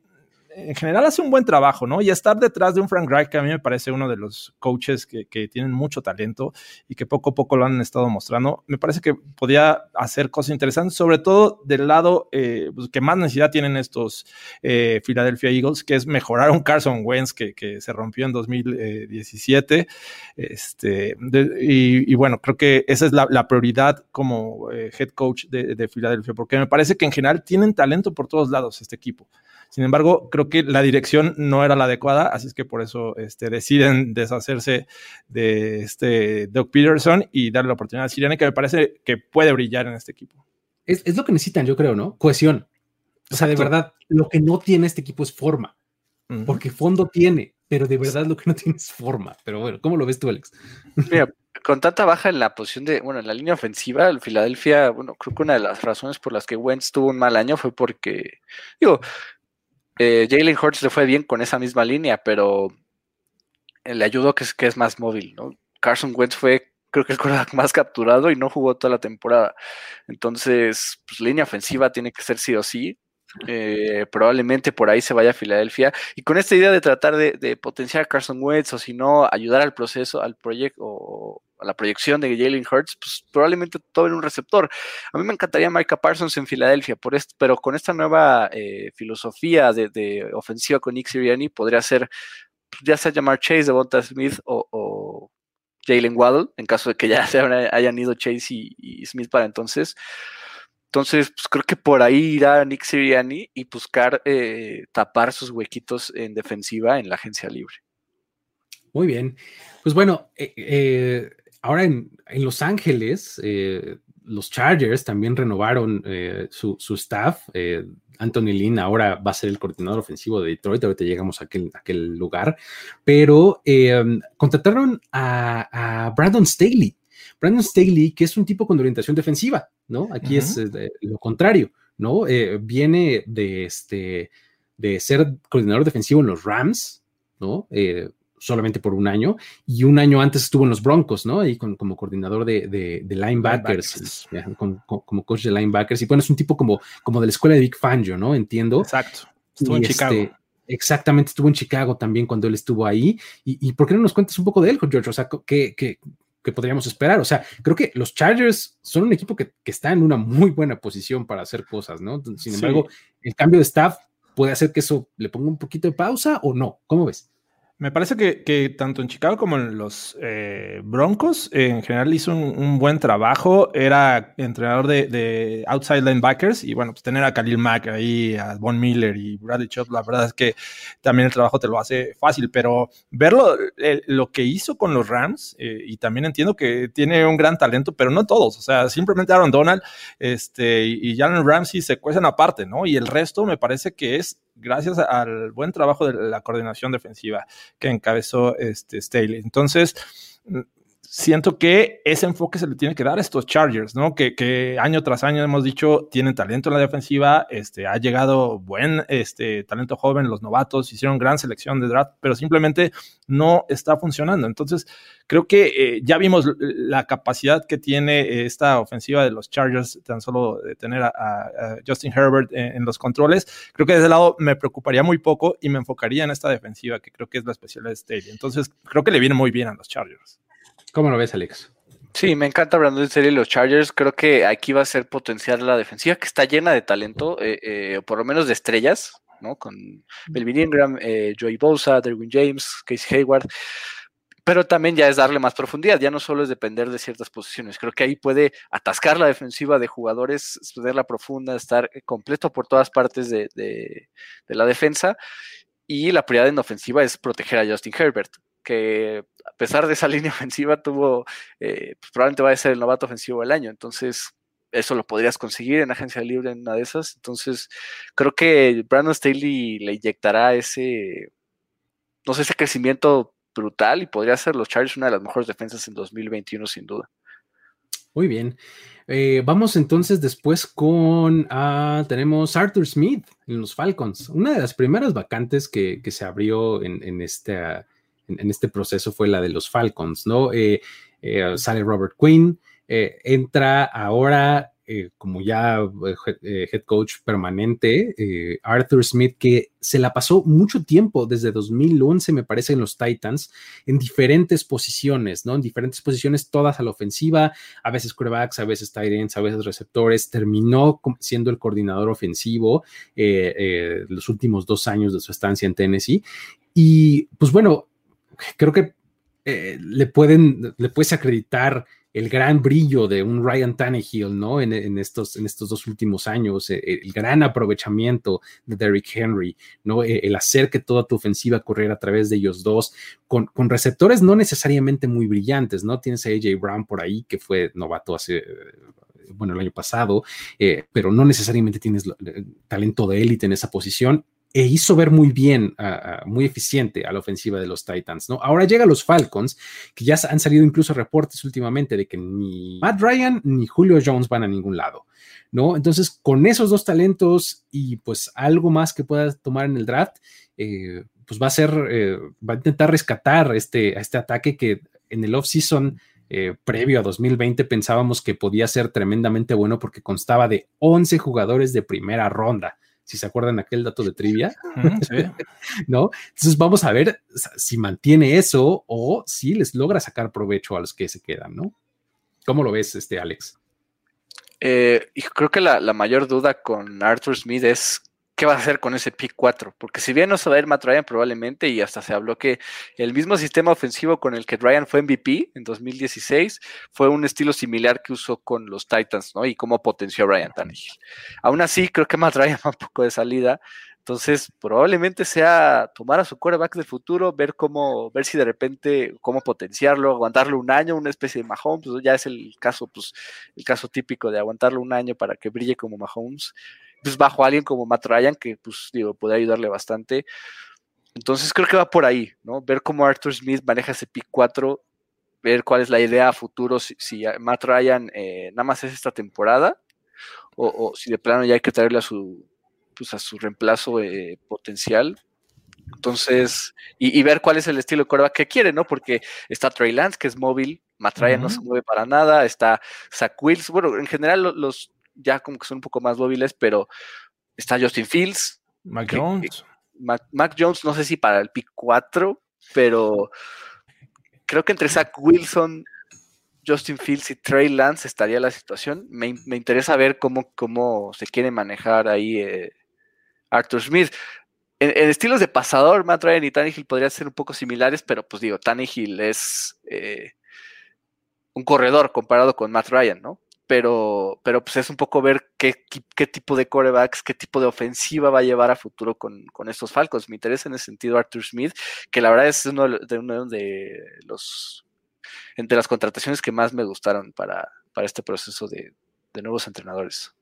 en general hace un buen trabajo, ¿no? Y estar detrás de un Frank Reich, que a mí me parece uno de los coaches que, tienen mucho talento y que poco a poco lo han estado mostrando, me parece que podía hacer cosas interesantes, sobre todo del lado eh, pues, que más necesidad tienen estos eh, Philadelphia Eagles, que es mejorar un Carson Wentz que, se rompió en 2017. Este, y, bueno, creo que esa es la, prioridad como eh, head coach de, de porque me parece que en general tienen talento por todos lados este equipo. Sin embargo, creo que la dirección no era la adecuada, así es que por eso este, deciden deshacerse de este Doug Peterson y darle la oportunidad a Sirianni, que me parece que puede brillar en este equipo. Es, lo que necesitan, yo creo, ¿no? Cohesión. O sea, de verdad, lo que no tiene este equipo es forma, porque fondo tiene, pero de verdad lo que no tiene es forma. Pero bueno, ¿cómo lo ves tú, Alex? Mira, con tanta baja en la posición de, bueno, en la línea ofensiva, el Filadelfia, bueno, creo que una de las razones por las que Wentz tuvo un mal año fue porque, digo, eh, Jalen Hurts le fue bien con esa misma línea, pero le ayudó que es, más móvil, ¿no? Carson Wentz fue, creo que el quarterback más capturado y no jugó toda la temporada. Entonces, pues línea ofensiva tiene que ser sí o sí. Eh, probablemente por ahí se vaya a Filadelfia. Y con esta idea de tratar de, potenciar a Carson Wentz o si no, ayudar al proceso, al proyecto o, a la proyección de Jalen Hurts, pues probablemente todo en un receptor. A mí me encantaría Micah Parsons en Filadelfia, por esto, pero con esta nueva eh, filosofía de, ofensiva con Nick Sirianni, podría ser pues, ya sea llamar Chase, Devonta Smith o, Jalen Waddle, en caso de que ya se hayan ido Chase y, Smith para entonces. Entonces, pues creo que por ahí irá Nick Sirianni y buscar eh, tapar sus huequitos en defensiva en la agencia libre. Muy bien. Pues bueno, eh, ahora en, Los Ángeles, eh, los Chargers también renovaron eh, su, staff. Eh, Anthony Lynn ahora va a ser el coordinador ofensivo de Detroit, ahorita llegamos a aquel, aquel lugar, pero contrataron a, Brandon Staley. Brandon Staley, que es un tipo con orientación defensiva, ¿no? Aquí es lo contrario, ¿no? viene de, este, de ser coordinador defensivo en los Rams, ¿no? Solamente por un año, y un año antes estuvo en los Broncos, ¿no? Ahí como coordinador de, linebackers, como coach de linebackers, y bueno, es un tipo como, como de la escuela de Big Fangio, ¿no? Entiendo. Exacto. Estuvo en Chicago. Este, exactamente, estuvo en Chicago también cuando él estuvo ahí. Y, por qué no nos cuentas un poco de él, George? O sea, ¿qué, qué, podríamos esperar? O sea, creo que los Chargers son un equipo que, está en una muy buena posición para hacer cosas, ¿no? Sin embargo, el cambio de staff puede hacer que eso le ponga un poquito de pausa o no. ¿Cómo ves? Me parece que, tanto en Chicago como en los eh, Broncos, en general hizo un, buen trabajo. Era entrenador de, outside linebackers y bueno, pues tener a Khalil Mack ahí, a Von Miller y Bradley Chubb, la verdad es que también el trabajo te lo hace fácil, pero verlo, lo que hizo con los Rams, eh, y también entiendo que tiene un gran talento, pero no todos, o sea, simplemente Aaron Donald este, y Jalen Ramsey se cuecen aparte, ¿no? Y el resto me parece que es gracias al buen trabajo de la coordinación defensiva que encabezó este Staley. Entonces, siento que ese enfoque se le tiene que dar a estos Chargers, ¿no? Que, año tras año hemos dicho, tienen talento en la defensiva, este, ha llegado buen este, talento joven, los novatos hicieron gran selección de draft, pero simplemente no está funcionando. Entonces, creo que eh, ya vimos la capacidad que tiene esta ofensiva de los Chargers, tan solo de tener a, Justin Herbert en, los controles. Creo que desde ese lado me preocuparía muy poco y me enfocaría en esta defensiva, que creo que es la especialidad de Staley. Entonces, creo que le viene muy bien a los Chargers. ¿Cómo lo ves, Alex? Sí, me encanta Brandon Staley y los Chargers. Creo que aquí va a ser potenciar la defensiva, que está llena de talento, eh, eh, por lo menos de estrellas, ¿no? Con Melvin Ingram, eh, Joey Bosa, Derwin James, Casey Hayward. Pero también ya es darle más profundidad, ya no solo es depender de ciertas posiciones. Creo que ahí puede atascar la defensiva de jugadores, la profunda, estar completo por todas partes de, de la defensa. Y la prioridad en ofensiva es proteger a Justin Herbert que a pesar de esa línea ofensiva tuvo, eh, pues, probablemente va a ser el novato ofensivo del año. Entonces, eso lo podrías conseguir en agencia libre en una de esas. Entonces, creo que Brandon Staley le inyectará ese, no sé, ese crecimiento brutal y podría ser los Chargers una de las mejores defensas en 2021 sin duda. Muy bien. Eh, vamos entonces después con, ah, tenemos Arthur Smith en los Falcons, una de las primeras vacantes que, se abrió en, en esta en, este proceso fue la de los Falcons, ¿no? Eh, eh, sale Robert Quinn, eh, entra ahora como ya head coach permanente, Arthur Smith, que se la pasó mucho tiempo, desde 2011 me parece, en los Titans, en diferentes posiciones, ¿no? En diferentes posiciones, todas a la ofensiva, a veces quarterbacks, a veces tight ends, a veces receptores, terminó siendo el coordinador ofensivo los últimos dos años de su estancia en Tennessee. Y pues bueno, creo que eh, le pueden, le puedes acreditar el gran brillo de un Ryan Tannehill, ¿no? En, estos, en estos dos últimos años, eh, el, gran aprovechamiento de Derrick Henry, ¿no? Eh, el, hacer que toda tu ofensiva corriera a través de ellos dos, con, con, receptores no necesariamente muy brillantes, ¿no? Tienes a AJ Brown por ahí, que fue novato hace bueno, el año pasado, pero no necesariamente tienes talento de élite en esa posición e hizo ver muy bien, muy eficiente a la ofensiva de los Titans, ¿no? Ahora llega los Falcons, que ya han salido incluso reportes últimamente de que ni Matt Ryan ni Julio Jones van a ningún lado, ¿no? Entonces, con esos dos talentos y pues algo más que pueda tomar en el draft, eh, pues va a ser, eh, va a intentar rescatar este, este ataque que en el offseason eh, previo a 2020 pensábamos que podía ser tremendamente bueno porque constaba de 11 jugadores de primera ronda si se acuerdan aquel dato de trivia, ¿no? Entonces vamos a ver si mantiene eso o si les logra sacar provecho a los que se quedan, ¿no? ¿Cómo lo ves, este Alex? Eh, creo que la, mayor duda con Arthur Smith es qué va a hacer con ese pick 4, porque si bien no se va a ir Matt Ryan probablemente, y hasta se habló que el mismo sistema ofensivo con el que Ryan fue MVP en 2016 fue un estilo similar que usó con los Titans, ¿no? Y cómo potenció a Ryan Tannehill. Aún así, creo que Matt Ryan va un poco de salida, entonces, probablemente sea tomar a su quarterback del futuro, ver cómo, ver si de repente, cómo potenciarlo, aguantarlo un año, una especie de Mahomes, ya es el caso, pues, el caso típico de aguantarlo un año para que brille como Mahomes pues bajo a alguien como Matt Ryan, que pues digo, puede ayudarle bastante. Entonces creo que va por ahí, ¿no? Ver cómo Arthur Smith maneja ese pick 4, ver cuál es la idea a futuro, si, Matt Ryan eh, nada más es esta temporada, o, si de plano ya hay que traerle a su, pues a su reemplazo eh, potencial. Entonces, y, ver cuál es el estilo de coreback que quiere, ¿no? Porque está Trey Lance, que es móvil, Matt Ryan no se mueve para nada, está Zach Wills, bueno, en general los, ya como que son un poco más móviles, pero está Justin Fields. Mac Jones. Mac, Jones, no sé si para el pick 4, pero creo que entre Zach Wilson, Justin Fields y Trey Lance estaría la situación. Me, interesa ver cómo, cómo se quiere manejar ahí eh, Arthur Smith. En, estilos de pasador, Matt Ryan y Tannehill podrían ser un poco similares, pero pues digo, Tannehill es eh, un corredor comparado con Matt Ryan, ¿no? Pero, pero pues es un poco ver qué, qué, tipo de corebacks, qué tipo de ofensiva va a llevar a futuro con, estos Falcons. Me interesa en ese sentido Arthur Smith, que la verdad es uno de, uno de los, entre las contrataciones que más me gustaron para, para este proceso de, nuevos entrenadores.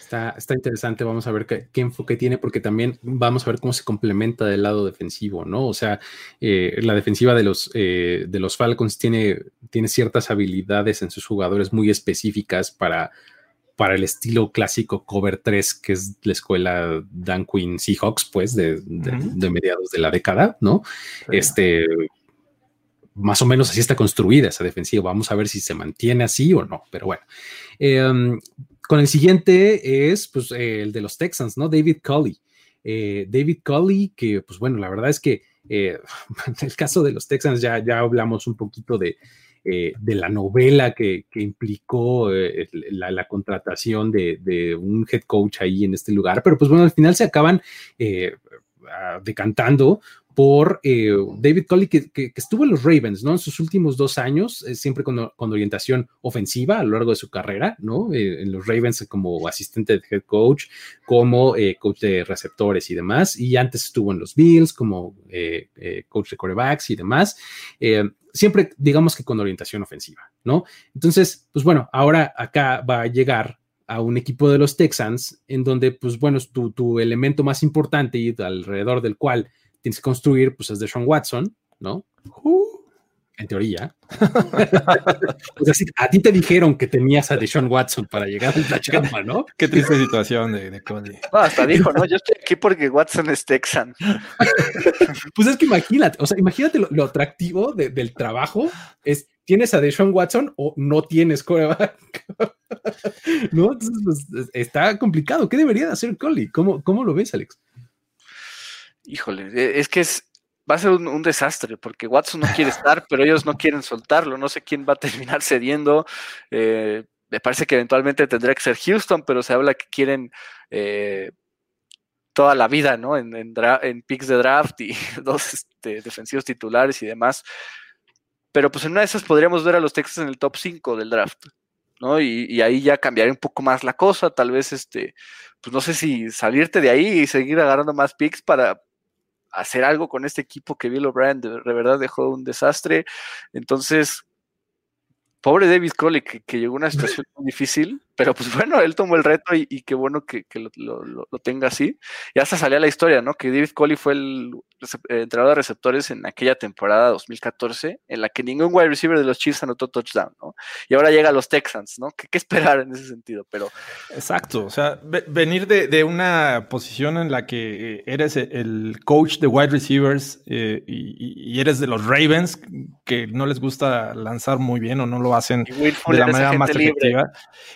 Está, está, interesante, vamos a ver qué, enfoque tiene, porque también vamos a ver cómo se complementa del lado defensivo, ¿no? O sea, eh, la defensiva de los, eh, de los Falcons tiene, tiene ciertas habilidades en sus jugadores muy específicas para, para el estilo clásico cover 3, que es la escuela Dan Quinn Seahawks, pues, de, mediados de la década, ¿no? Este, más o menos así está construida esa defensiva. Vamos a ver si se mantiene así o no, pero bueno. Em, con el siguiente es pues, eh, el de los Texans, ¿no? David Culley. Eh, David Culley, que pues bueno, la verdad es que eh, en el caso de los Texans ya, ya hablamos un poquito de, de la novela que, implicó la, contratación de, un head coach ahí en este lugar, pero pues bueno, al final se acaban decantando por eh, David Coley, que, estuvo en los Ravens, ¿no? En sus últimos dos años, eh, siempre con, orientación ofensiva a lo largo de su carrera, ¿no? Eh, en los Ravens como asistente de head coach, como coach de receptores y demás, y antes estuvo en los Bills como coach de quarterbacks y demás. siempre, digamos que con orientación ofensiva, ¿no? Entonces, pues bueno, ahora acá va a llegar a un equipo de los Texans, en donde, pues bueno, tu, tu elemento más importante y alrededor del cual tienes que construir, pues es de Sean Watson, ¿no? Uh. en teoría. o sea, a ti te dijeron que tenías a Deshaun Watson para llegar al la chamba, ¿no? Qué triste situación de, de Cody. No, hasta dijo, ¿no? Yo estoy aquí porque Watson es Texan. pues es que imagínate, o sea, imagínate lo, atractivo del trabajo es ¿tienes a Deshaun Watson o no tienes coreback? ¿No? Entonces, pues, está complicado. ¿Qué debería hacer Coley? ¿Cómo, ¿Cómo lo ves, Alex? Híjole, e, es que es, va a ser un, desastre porque Watson no quiere estar, pero ellos no quieren soltarlo. No sé quién va a terminar cediendo. Eh, me parece que eventualmente tendría que ser Houston, pero se habla que quieren eh, toda la vida, ¿no? En, en, picks de draft y dos este, defensivos titulares y demás. Pero pues en una de esas podríamos ver a los Texas en el top 5 del draft. ¿no? Y, y, ahí ya cambiaría un poco más la cosa, tal vez este, pues no sé si salirte de ahí y seguir agarrando más picks para, hacer algo con este equipo que Bill O'Brien de, verdad dejó un desastre. Entonces, pobre David Cole, que, que, llegó a una situación muy difícil, pero pues bueno, él tomó el reto y, qué bueno que, lo, tenga así. Y hasta salía la historia, ¿no? Que David Coley fue el entrenador de receptores en aquella temporada 2014, en la que ningún wide receiver de los Chiefs anotó touchdown, ¿no? Y ahora llega a los Texans, ¿no? ¿Qué, esperar en ese sentido? Pero... Exacto, o sea, venir de, una posición en la que eres el coach de wide receivers eh, y, eres de los Ravens, que no les gusta lanzar muy bien o no lo hacen de la manera más efectiva.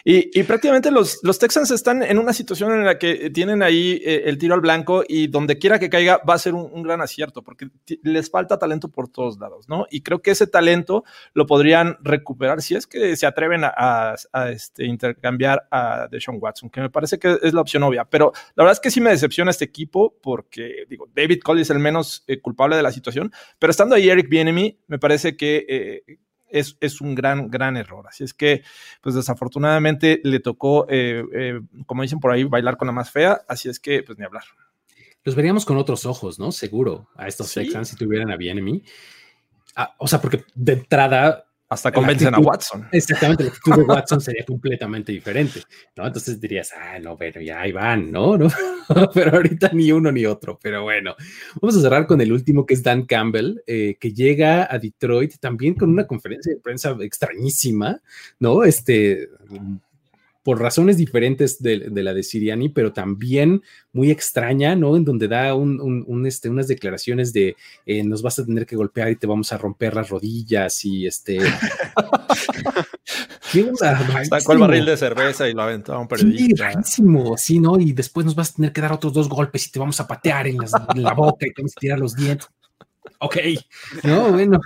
Y, y prácticamente los, los Texans están en una situación en la que tienen ahí eh, el tiro al blanco y donde quiera que caiga va a ser un, gran acierto porque les falta talento por todos lados, ¿no? Y creo que ese talento lo podrían recuperar si es que se atreven a, este, intercambiar a Deshaun Watson, que me parece que es la opción obvia. Pero la verdad es que sí me decepciona este equipo porque, digo, David Cole es el menos eh, culpable de la situación, pero estando ahí Eric Bienemy, me parece que... Eh, es, un gran, gran error. Así es que, pues desafortunadamente le tocó, eh, como dicen por ahí, bailar con la más fea, así es que, pues ni hablar. Los veríamos con otros ojos, ¿no? Seguro, a estos Texans si tuvieran a Bienemy. Ah, o sea, porque de entrada hasta convencen a Watson. Exactamente, la actitud de Watson sería completamente diferente, ¿no? Entonces dirías, ah, no, pero ya ahí van, ¿no? ¿no? pero ahorita ni uno ni otro, pero bueno. Vamos a cerrar con el último que es Dan Campbell, eh, que llega a Detroit también con una conferencia de prensa extrañísima, ¿no? Este, por razones diferentes de, la de Siriani, pero también muy extraña, ¿no? En donde da un, este, unas declaraciones de eh, nos vas a tener que golpear y te vamos a romper las rodillas y este... ¿Qué Sacó el barril de cerveza y lo aventó a un periodista. Sí, sí, ¿no? Y después nos vas a tener que dar otros dos golpes y te vamos a patear en, en la boca y te vamos a tirar los dientes. Ok, no, bueno.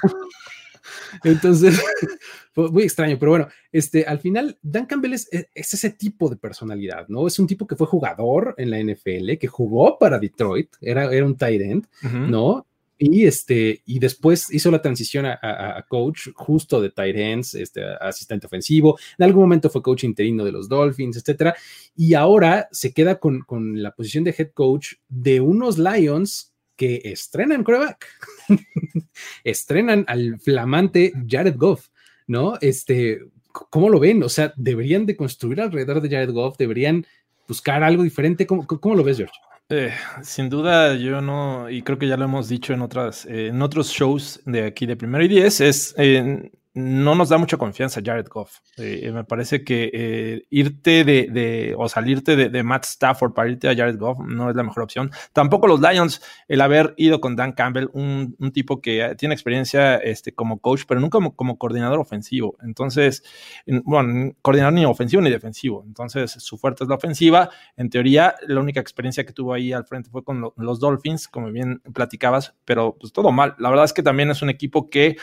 Entonces, muy extraño, pero bueno, este, al final, Dan Campbell es, ese tipo de personalidad, ¿no? Es un tipo que fue jugador en la NFL, que jugó para Detroit, era, era un tight end, ¿no? Y, este, y después hizo la transición a, coach justo de tight ends, este, asistente ofensivo. En algún momento fue coach interino de los Dolphins, etcétera. Y ahora se queda con, con la posición de head coach de unos Lions que estrenan coreback. estrenan al flamante Jared Goff, ¿no? Este, ¿cómo lo ven? O sea, deberían de construir alrededor de Jared Goff, deberían buscar algo diferente. ¿Cómo, cómo lo ves, George? Eh, sin duda, yo no, y creo que ya lo hemos dicho en otras, en otros shows de aquí de Primero y Diez, es eh, no nos da mucha confianza Jared Goff. Eh, me parece que eh, irte de, o salirte de, Matt Stafford para irte a Jared Goff no es la mejor opción. Tampoco los Lions, el haber ido con Dan Campbell, un, tipo que tiene experiencia este, como coach, pero nunca como, coordinador ofensivo. Entonces, bueno, coordinador ni ofensivo ni defensivo. Entonces, su fuerte es la ofensiva. En teoría, la única experiencia que tuvo ahí al frente fue con los Dolphins, como bien platicabas, pero pues todo mal. La verdad es que también es un equipo que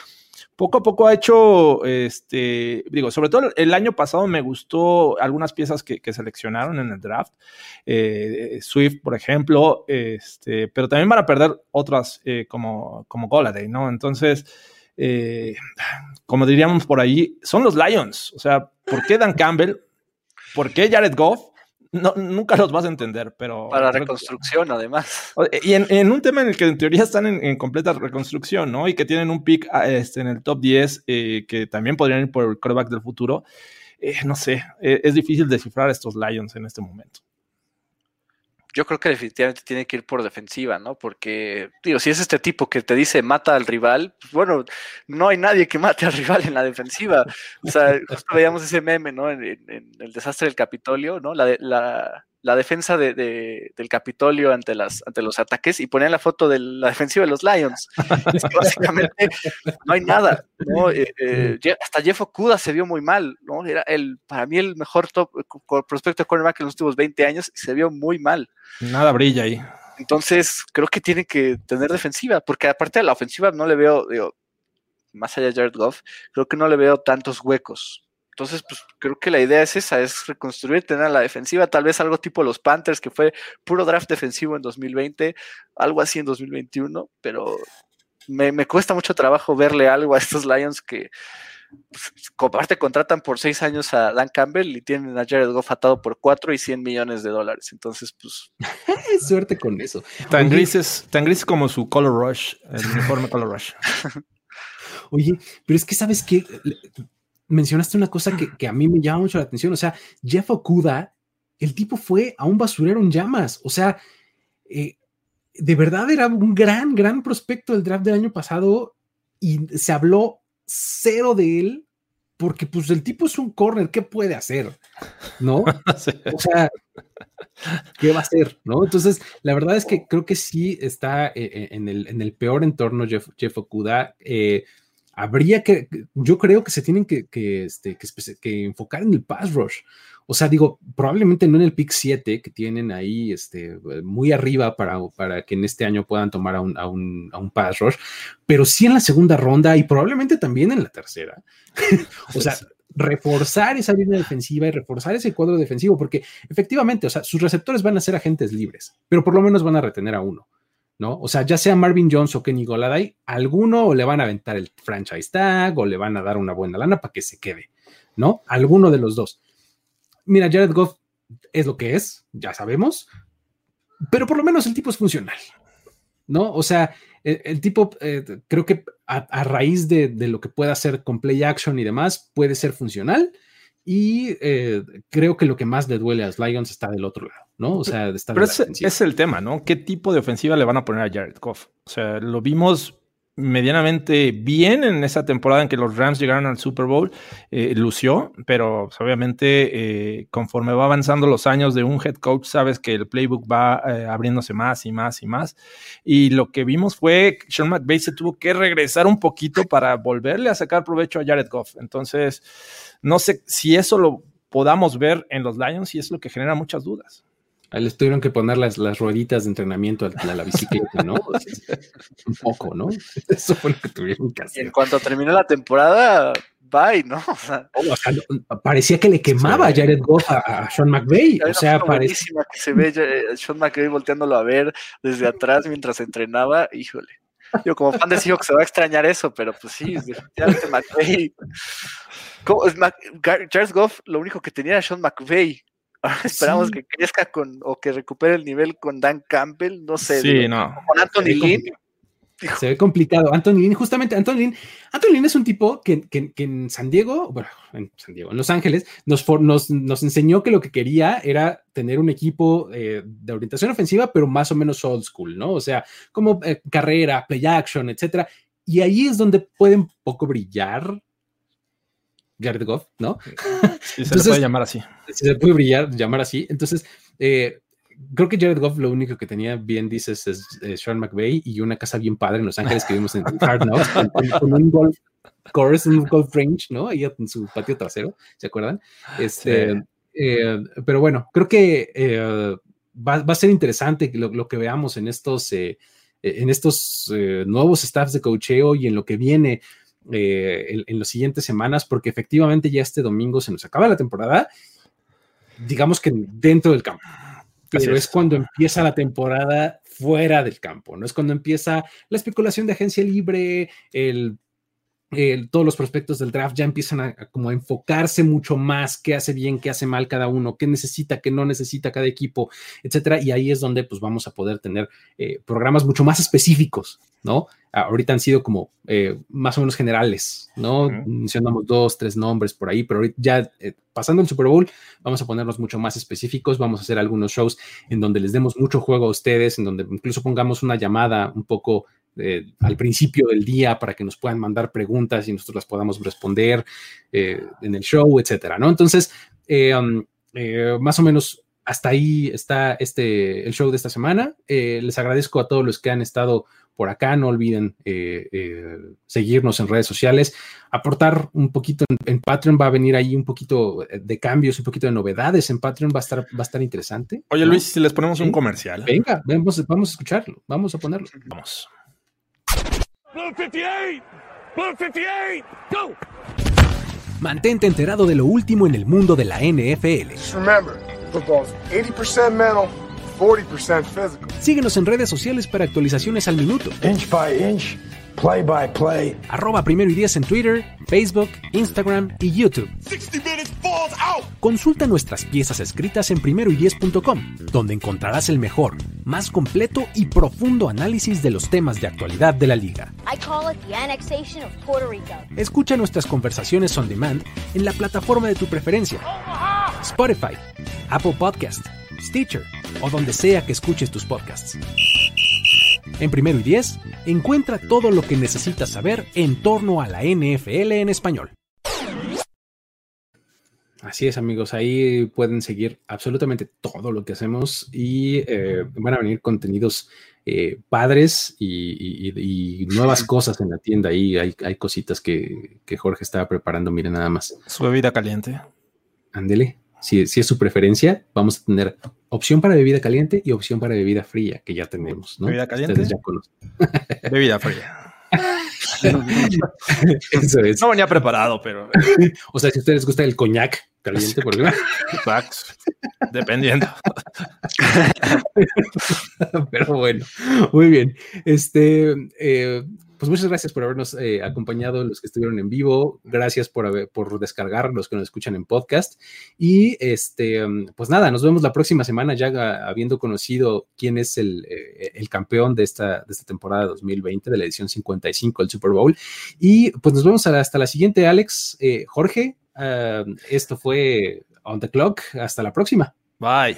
poco a poco ha hecho, este, digo, sobre todo el año pasado me gustó algunas piezas que, seleccionaron en el draft, eh, Swift, por ejemplo, este, pero también van a perder otras eh, como, como Goladay, ¿no? Entonces, eh, como diríamos por ahí, son los Lions, o sea, ¿por qué Dan Campbell? ¿Por qué Jared Goff? No, nunca los vas a entender, pero... Para reconstrucción, además. Y en, un tema en el que en teoría están en, completa reconstrucción, ¿no? Y que tienen un pick ah, este, en el top 10, eh, que también podrían ir por el quarterback del futuro. Eh, no sé, eh, es difícil descifrar estos Lions en este momento yo creo que definitivamente tiene que ir por defensiva, ¿no? Porque, digo, si es este tipo que te dice mata al rival, pues bueno, no hay nadie que mate al rival en la defensiva. O sea, justo veíamos ese meme, ¿no? En, el desastre del Capitolio, ¿no? La, la, la defensa de, del Capitolio ante, las, ante los ataques y ponían la foto de la defensiva de los Lions. es que básicamente no hay nada. ¿no? Eh, eh, hasta Jeff Okuda se vio muy mal. ¿no? Era el, para mí el mejor top, prospecto de cornerback en los últimos 20 años y se vio muy mal. Nada brilla ahí. Entonces, creo que tiene que tener defensiva, porque aparte de la ofensiva no le veo, digo, más allá de Jared Goff, creo que no le veo tantos huecos. Entonces, pues creo que la idea es esa, es reconstruir, tener la defensiva, tal vez algo tipo los Panthers, que fue puro draft defensivo en 2020, algo así en 2021, pero me, cuesta mucho trabajo verle algo a estos Lions que, pues, aparte contratan por seis años a Dan Campbell y tienen a Jared Goff atado por cuatro y 100 millones de dólares. Entonces, pues. Suerte con eso. Tan gris, tan gris como su Color Rush, el uniforme Color Rush. Oye, pero es que sabes que mencionaste una cosa que, a mí me llama mucho la atención. O sea, Jeff Okuda, el tipo fue a un basurero en llamas. O sea, eh, de verdad era un gran, gran prospecto del draft del año pasado y se habló cero de él porque pues el tipo es un corner, ¿qué puede hacer? ¿No? O sea, ¿qué va a hacer? ¿No? Entonces, la verdad es que creo que sí está eh, eh, en, el, en, el, peor entorno Jeff, Jeff Okuda habría que, yo creo que se tienen que, este, que, enfocar en el pass rush. O sea, digo, probablemente no en el pick 7 que tienen ahí este, muy arriba para, para que en este año puedan tomar a un, a, un, a un pass rush, pero sí en la segunda ronda y probablemente también en la tercera. o sea, reforzar esa línea defensiva y reforzar ese cuadro defensivo, porque efectivamente, o sea, sus receptores van a ser agentes libres, pero por lo menos van a retener a uno. ¿No? O sea, ya sea Marvin Jones o Kenny Goladay, alguno le van a aventar el franchise tag o le van a dar una buena lana para que se quede, ¿no? Alguno de los dos. Mira, Jared Goff es lo que es, ya sabemos, pero por lo menos el tipo es funcional, ¿no? O sea, el, tipo, eh, creo que a, raíz de, de, lo que pueda hacer con play action y demás, puede ser funcional y eh, creo que lo que más le duele a los Lions está del otro lado, ¿no? O sea, está Pero ese es el tema, ¿no? ¿Qué tipo de ofensiva le van a poner a Jared Goff? O sea, lo vimos medianamente bien en esa temporada en que los Rams llegaron al Super Bowl, eh, lució, pero pues, obviamente eh, conforme va avanzando los años de un head coach, sabes que el playbook va abriéndose más y más y más. Y lo que vimos fue que Sean McVay se tuvo que regresar un poquito para volverle a sacar provecho a Jared Goff. Entonces, no sé si eso lo podamos ver en los Lions y es lo que genera muchas dudas. Les tuvieron que poner las, las rueditas de entrenamiento a la, bicicleta, ¿no? un poco, ¿no? Eso fue lo que tuvieron que hacer. en cuanto terminó la temporada, bye, ¿no? parecía que le quemaba a Jared Goff a, Sean McVay. O sea, parecía que se ve eh, Sean McVay volteándolo a ver desde atrás mientras entrenaba. Híjole. Yo como fan de que se va a extrañar eso, pero pues sí, definitivamente McVay Charles Goff lo único que tenía era Sean McVay. esperamos que crezca con o que recupere el nivel con Dan Campbell, no sé, sí, no. con Anthony Lynn. Se ve complicado. Anthony Lynn, justamente, Anthony Lynn, Anthony Lynn es un tipo que, que, en San Diego, bueno, en San Diego, en Los Ángeles, nos, nos, nos enseñó que lo que quería era tener un equipo eh, de orientación ofensiva, pero más o menos old school, ¿no? O sea, como eh, carrera, play action, etcétera. Y ahí es donde pueden poco brillar Jared Goff, ¿no? Sí, se le puede llamar así. Se puede brillar, llamar así. Entonces, eh, creo que Jared Goff lo único que tenía bien, dices, es Sean McVay y una casa bien padre en Los Ángeles que vimos en Hard Knocks con, un golf course, un golf range, ¿no? Ahí en su patio trasero, ¿se acuerdan? Este, eh, pero bueno, creo que eh, va, a ser interesante lo, que veamos en estos, eh, en estos nuevos staffs de cocheo y en lo que viene. En, en las siguientes semanas, porque efectivamente ya este domingo se nos acaba la temporada, digamos que dentro del campo pero es. cuando empieza la temporada fuera del campo, ¿no? Es cuando empieza la especulación de agencia libre, el, todos los prospectos del draft ya empiezan a, como enfocarse mucho más qué hace bien, qué hace mal cada uno, qué necesita, qué no necesita cada equipo, etcétera. Y ahí es donde pues vamos a poder tener eh, programas mucho más específicos, ¿no? ahorita han sido como eh, más o menos generales, ¿no? Mencionamos dos, tres nombres por ahí, pero ya eh, pasando el Super Bowl, vamos a ponernos mucho más específicos, vamos a hacer algunos shows en donde les demos mucho juego a ustedes, en donde incluso pongamos una llamada un poco eh, al principio del día para que nos puedan mandar preguntas y nosotros las podamos responder en el show, etcétera, ¿no? Entonces, um, más o menos hasta ahí está este, el show de esta semana. les agradezco a todos los que han estado por acá. No olviden eh, eh, seguirnos en redes sociales, aportar un poquito en, Patreon. Va a venir ahí un poquito de cambios, un poquito de novedades en Patreon. Va a estar, va a estar interesante. Oye, Luis, si les ponemos un comercial. Venga, vamos, vamos a escucharlo. Vamos a ponerlo. Vamos. Mantente enterado de lo último en el mundo de la NFL. Remember, football's 80% mental. 40% physical. Síguenos en redes sociales para actualizaciones al minuto. Inch by inch, play by play. Arroba primero y diez en Twitter, Facebook, Instagram y YouTube. 60 minutes falls out. Consulta nuestras piezas escritas en primeroy10.com, donde encontrarás el mejor, más completo y profundo análisis de los temas de actualidad de la liga. I call it the annexation of Puerto Rico. Escucha nuestras conversaciones on demand en la plataforma de tu preferencia. Spotify, Apple Podcast, Stitcher o donde sea que escuches tus podcasts. En primero y diez, encuentra todo lo que necesitas saber en torno a la NFL en español. Así es, amigos. Ahí pueden seguir absolutamente todo lo que hacemos y eh, van a venir contenidos eh, padres y, nuevas cosas en la tienda. Ahí hay, cositas que, que, Jorge estaba preparando. Miren nada más. Su bebida caliente. Ándele si, es su preferencia, vamos a tener opción para bebida caliente y opción para bebida fría, que ya tenemos, ¿no? Bebida caliente. ya bebida fría. Eso es. No venía preparado, pero. O sea, si a ustedes les gusta el coñac caliente, por ejemplo. Dependiendo. Pero bueno, muy bien. Este, eh, pues muchas gracias por habernos eh, acompañado, los que estuvieron en vivo. Gracias por, haber, por descargar, los que nos escuchan en podcast. Y este, pues nada, nos vemos la próxima semana ya habiendo conocido quién es el, eh, el campeón de esta, de esta temporada 2020, de la edición 55 del Super Bowl. Y pues nos vemos hasta la siguiente, Alex. Eh, Jorge, ah, esto fue On the Clock. Hasta la próxima. Bye.